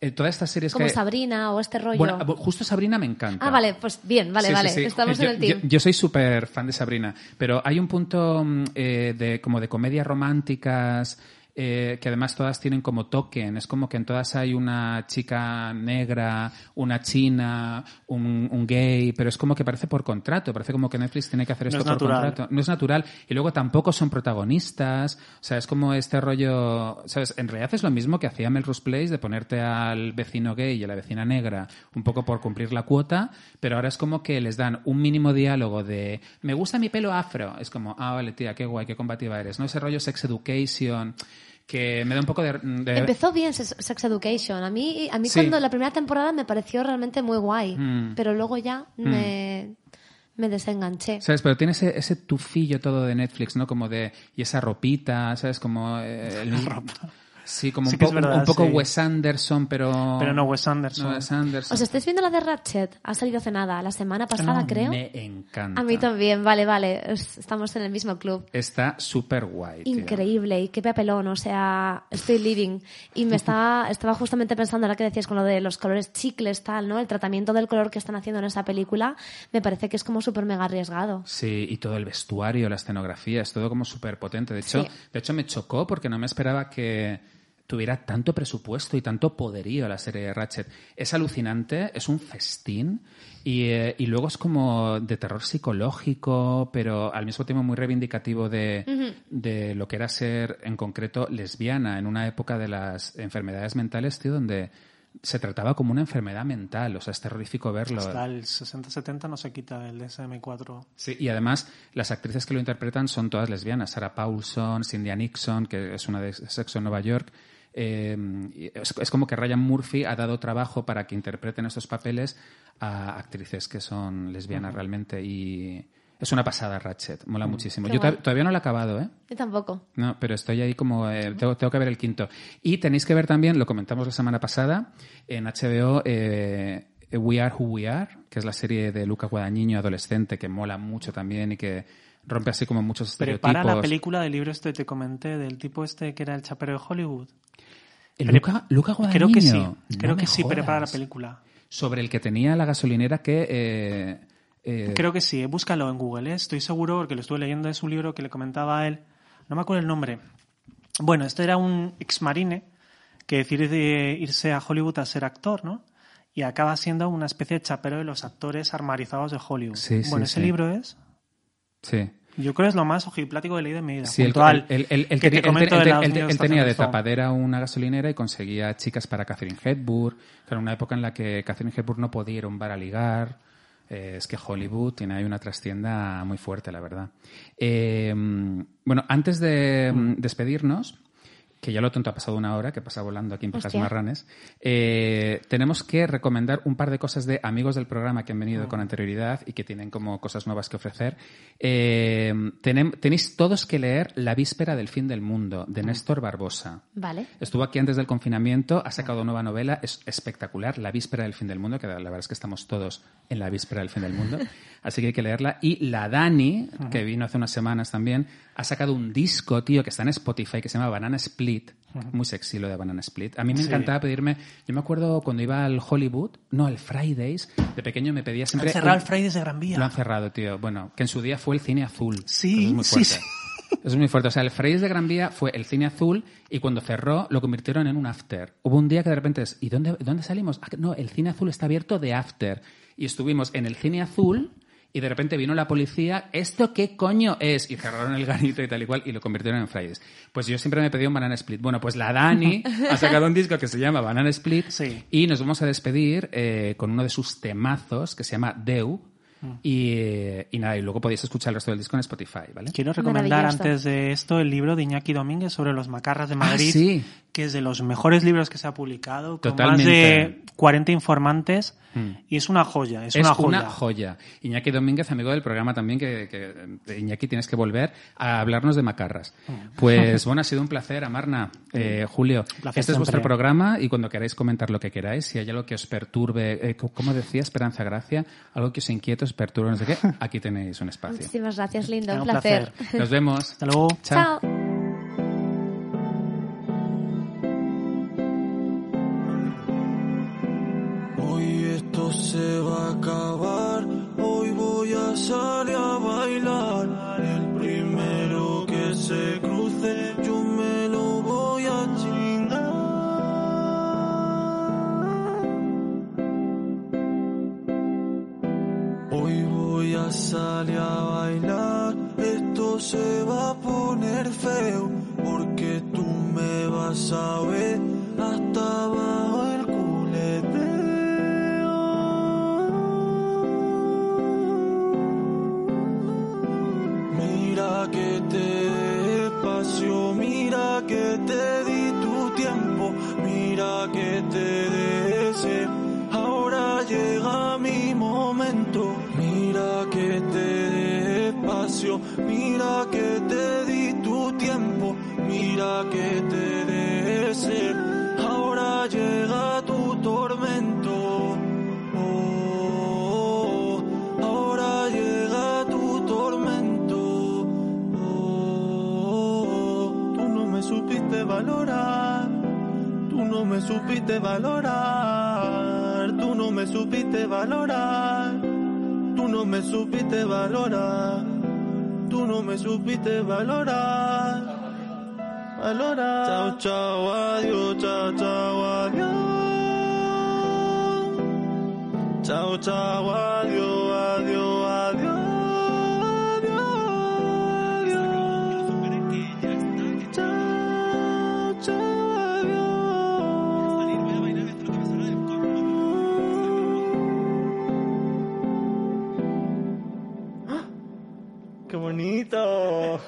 S2: eh, todas estas series
S4: como
S2: que...
S4: Sabrina o este rollo.
S2: Bueno, justo Sabrina me encanta.
S4: ah, vale, pues bien, vale,
S2: Sí,
S4: vale.
S2: sí.
S4: Estamos
S2: yo,
S4: en el team.
S2: Yo, soy súper fan de Sabrina, pero hay un punto mm, eh, de como de comedias románticas eh, que además todas tienen como token. Es como que en todas hay una chica negra, una china, un, un gay, pero es como que parece por contrato. Parece como que Netflix tiene que hacer
S3: No
S2: esto
S3: es
S2: por
S3: natural.
S2: contrato. No es natural. Y luego tampoco son protagonistas. O sea, es como este rollo. ¿Sabes? En realidad es lo mismo que hacía Melrose Place de ponerte al vecino gay y a la vecina negra un poco por cumplir la cuota, pero ahora es como que les dan un mínimo diálogo de me gusta mi pelo afro. Es como, ah, vale, tía, qué guay, qué combativa eres. ¿No? Ese rollo sex education que me da un poco de. de-
S4: Empezó bien Sex Education. A mí, a mí
S2: Sí.
S4: cuando la primera temporada me pareció realmente muy guay,
S2: Mm.
S4: pero luego ya me, me desenganché.
S2: ¿Sabes? Pero tiene ese, ese tufillo todo de Netflix, ¿no? Como de... Y esa ropita, ¿sabes? Como... eh, el, Sí, como
S3: Sí
S2: un, po-
S3: verdad,
S2: un poco
S3: sí.
S2: Wes Anderson, pero...
S3: Pero no Wes Anderson.
S2: No, Wes Anderson.
S4: ¿Os estáis viendo la de Ratchet? Ha salido hace nada, la semana pasada,
S3: No,
S4: creo.
S2: Me encanta.
S4: A mí también, vale, vale. es- Estamos en el mismo club.
S2: Está súper guay. tío.
S4: Increíble y qué papelón, o sea, estoy living. Y me estaba, estaba justamente pensando ahora que decías con lo de los colores chicles, tal, ¿no? El tratamiento del color que están haciendo en esa película me parece que es como súper mega arriesgado.
S2: Sí, y todo el vestuario, la escenografía, es todo como súper potente. De hecho,
S4: Sí.
S2: de hecho, me chocó porque no me esperaba que tuviera tanto presupuesto y tanto poderío la serie de Ratchet. Es alucinante, es un festín y, eh, y luego es como de terror psicológico, pero al mismo tiempo muy reivindicativo de, de lo que era ser, en concreto, lesbiana en una época de las enfermedades mentales, tío, donde se trataba como una enfermedad mental. O sea, es terrorífico verlo.
S3: Hasta el 60-70 no se quita el DSM-4.
S2: Sí, y además las actrices que lo interpretan son todas lesbianas. Sarah Paulson, Cynthia Nixon, que es una de Sexo en Nueva York. Eh, y es, es como que Ryan Murphy ha dado trabajo para que interpreten estos papeles a actrices que son lesbianas realmente. Y es una pasada Ratchet, mola muchísimo.
S4: Qué
S2: Yo
S4: guay.
S2: todavía no lo he acabado, ¿eh?
S4: Yo tampoco.
S2: No, pero estoy ahí como... eh, tengo, tengo que ver el quinto. Y tenéis que ver también, lo comentamos la semana pasada, en HBO, eh, We Are Who We Are, que es la serie de Luca Guadagnino, adolescente, que mola mucho también y que rompe así como muchos estereotipos.
S3: Prepara la película del libro este que te comenté, del tipo este que era el chapero de Hollywood.
S2: Luca, Luca
S3: Creo que sí,
S2: Guadagnino,
S3: creo
S2: no
S3: que sí prepara la
S2: jodas.
S3: película.
S2: Sobre el que tenía la gasolinera que... eh, eh,
S3: Creo que sí, búscalo en Google, ¿eh? estoy seguro porque lo estuve leyendo en su libro que le comentaba a él. No me acuerdo el nombre. Bueno, este era un exmarine que decide irse a Hollywood a ser actor, ¿no? Y acaba siendo una especie de chapero de los actores armarizados de Hollywood.
S2: Sí, sí,
S3: bueno, ese
S2: sí.
S3: libro es.
S2: Sí.
S3: Yo creo que es lo más ojiplático leído en mi vida.
S2: Sí, él
S3: que te
S2: él
S3: comento de
S2: tenía de tapadera una gasolinera y conseguía chicas para Catherine Hepburn. Era una época en la que Catherine Hepburn no podía ir a un bar a ligar. Eh, es que Hollywood tiene ahí una trastienda muy fuerte, la verdad. Eh, bueno, antes de mm, despedirnos, que ya lo tonto ha pasado una hora, que pasa volando aquí en Pijas. Marranes, eh, tenemos que recomendar un par de cosas de amigos del programa que han venido con anterioridad y que tienen como cosas nuevas que ofrecer. Eh, tenem- tenéis todos que leer La víspera del fin del mundo, de Néstor Barbosa.
S4: Vale.
S2: Estuvo aquí antes del confinamiento, ha sacado nueva novela, es espectacular, La víspera del fin del mundo, que la verdad es que estamos todos en la víspera del fin del mundo, así que hay que leerla. Y la Dani, que vino hace unas semanas también, ha sacado un disco, tío, que está en Spotify, que se llama Banana Split, muy sexy lo de Banana Split. A mí me
S3: Sí.
S2: encantaba pedirme, yo me acuerdo cuando iba al Hollywood, no, al Fridays, de pequeño me pedía
S3: Han
S2: siempre...
S3: cerrado
S2: un-
S3: el Fridays de Gran Vía.
S2: lo han cerrado, tío. Bueno, que en su día fue el cine azul.
S3: Sí,
S2: es muy
S3: sí,
S2: fuerte.
S3: sí.
S2: Eso es muy fuerte. O sea, el Fridays de Gran Vía fue el cine azul y cuando cerró lo convirtieron en un after. Hubo un día que de repente es, ¿y dónde, dónde salimos? Ah, no, el cine azul está abierto de after. Y estuvimos en el cine azul y de repente vino la policía, ¿esto qué coño es? Y cerraron el garito y tal y cual y lo convirtieron en Fridays. Pues yo siempre me pedí un Banana Split. Bueno, pues la Dani ha sacado un disco que se llama Banana Split
S3: Sí.
S2: y nos vamos a despedir eh, con uno de sus temazos que se llama Deu. Y, eh, y nada, y luego podéis escuchar el resto del disco en Spotify, ¿vale?
S3: Quiero recomendar antes de esto el libro de Iñaki Domínguez sobre los macarras de Madrid,
S2: Ah, sí.
S3: Que es de los mejores libros que se ha publicado, con
S2: Totalmente.
S3: más de 40 informantes,
S2: Mm.
S3: y es una joya, es,
S2: Es
S3: una joya.
S2: una joya. Iñaki Domínguez, amigo del programa también, que, que Iñaki tienes que volver a hablarnos de macarras. Pues bueno, ha sido un placer, Amarna, eh, Julio.
S3: placer
S2: este es vuestro
S3: siempre.
S2: programa y cuando queráis comentar lo que queráis, si hay algo que os perturbe, eh, co- como decía Esperanza Gracia, algo que os inquiete, os perturbe, no sé qué, aquí tenéis un espacio.
S4: Muchísimas gracias, lindo. Un placer.
S3: placer.
S2: Nos vemos.
S3: Hasta luego.
S2: Chao.
S4: Chao.
S5: Hoy voy a salir a bailar. El primero que se cruce, yo me lo voy a chingar. Hoy voy a salir a bailar, esto se va a poner feo, porque tú me vas a ver me supiste valorar. Tú no me supiste valorar. Tú no me supiste valorar. Tú no me supiste valorar. Valorar. Chao, chao, adiós, chao, chao, adiós. Chao, chao, adiós, bonito!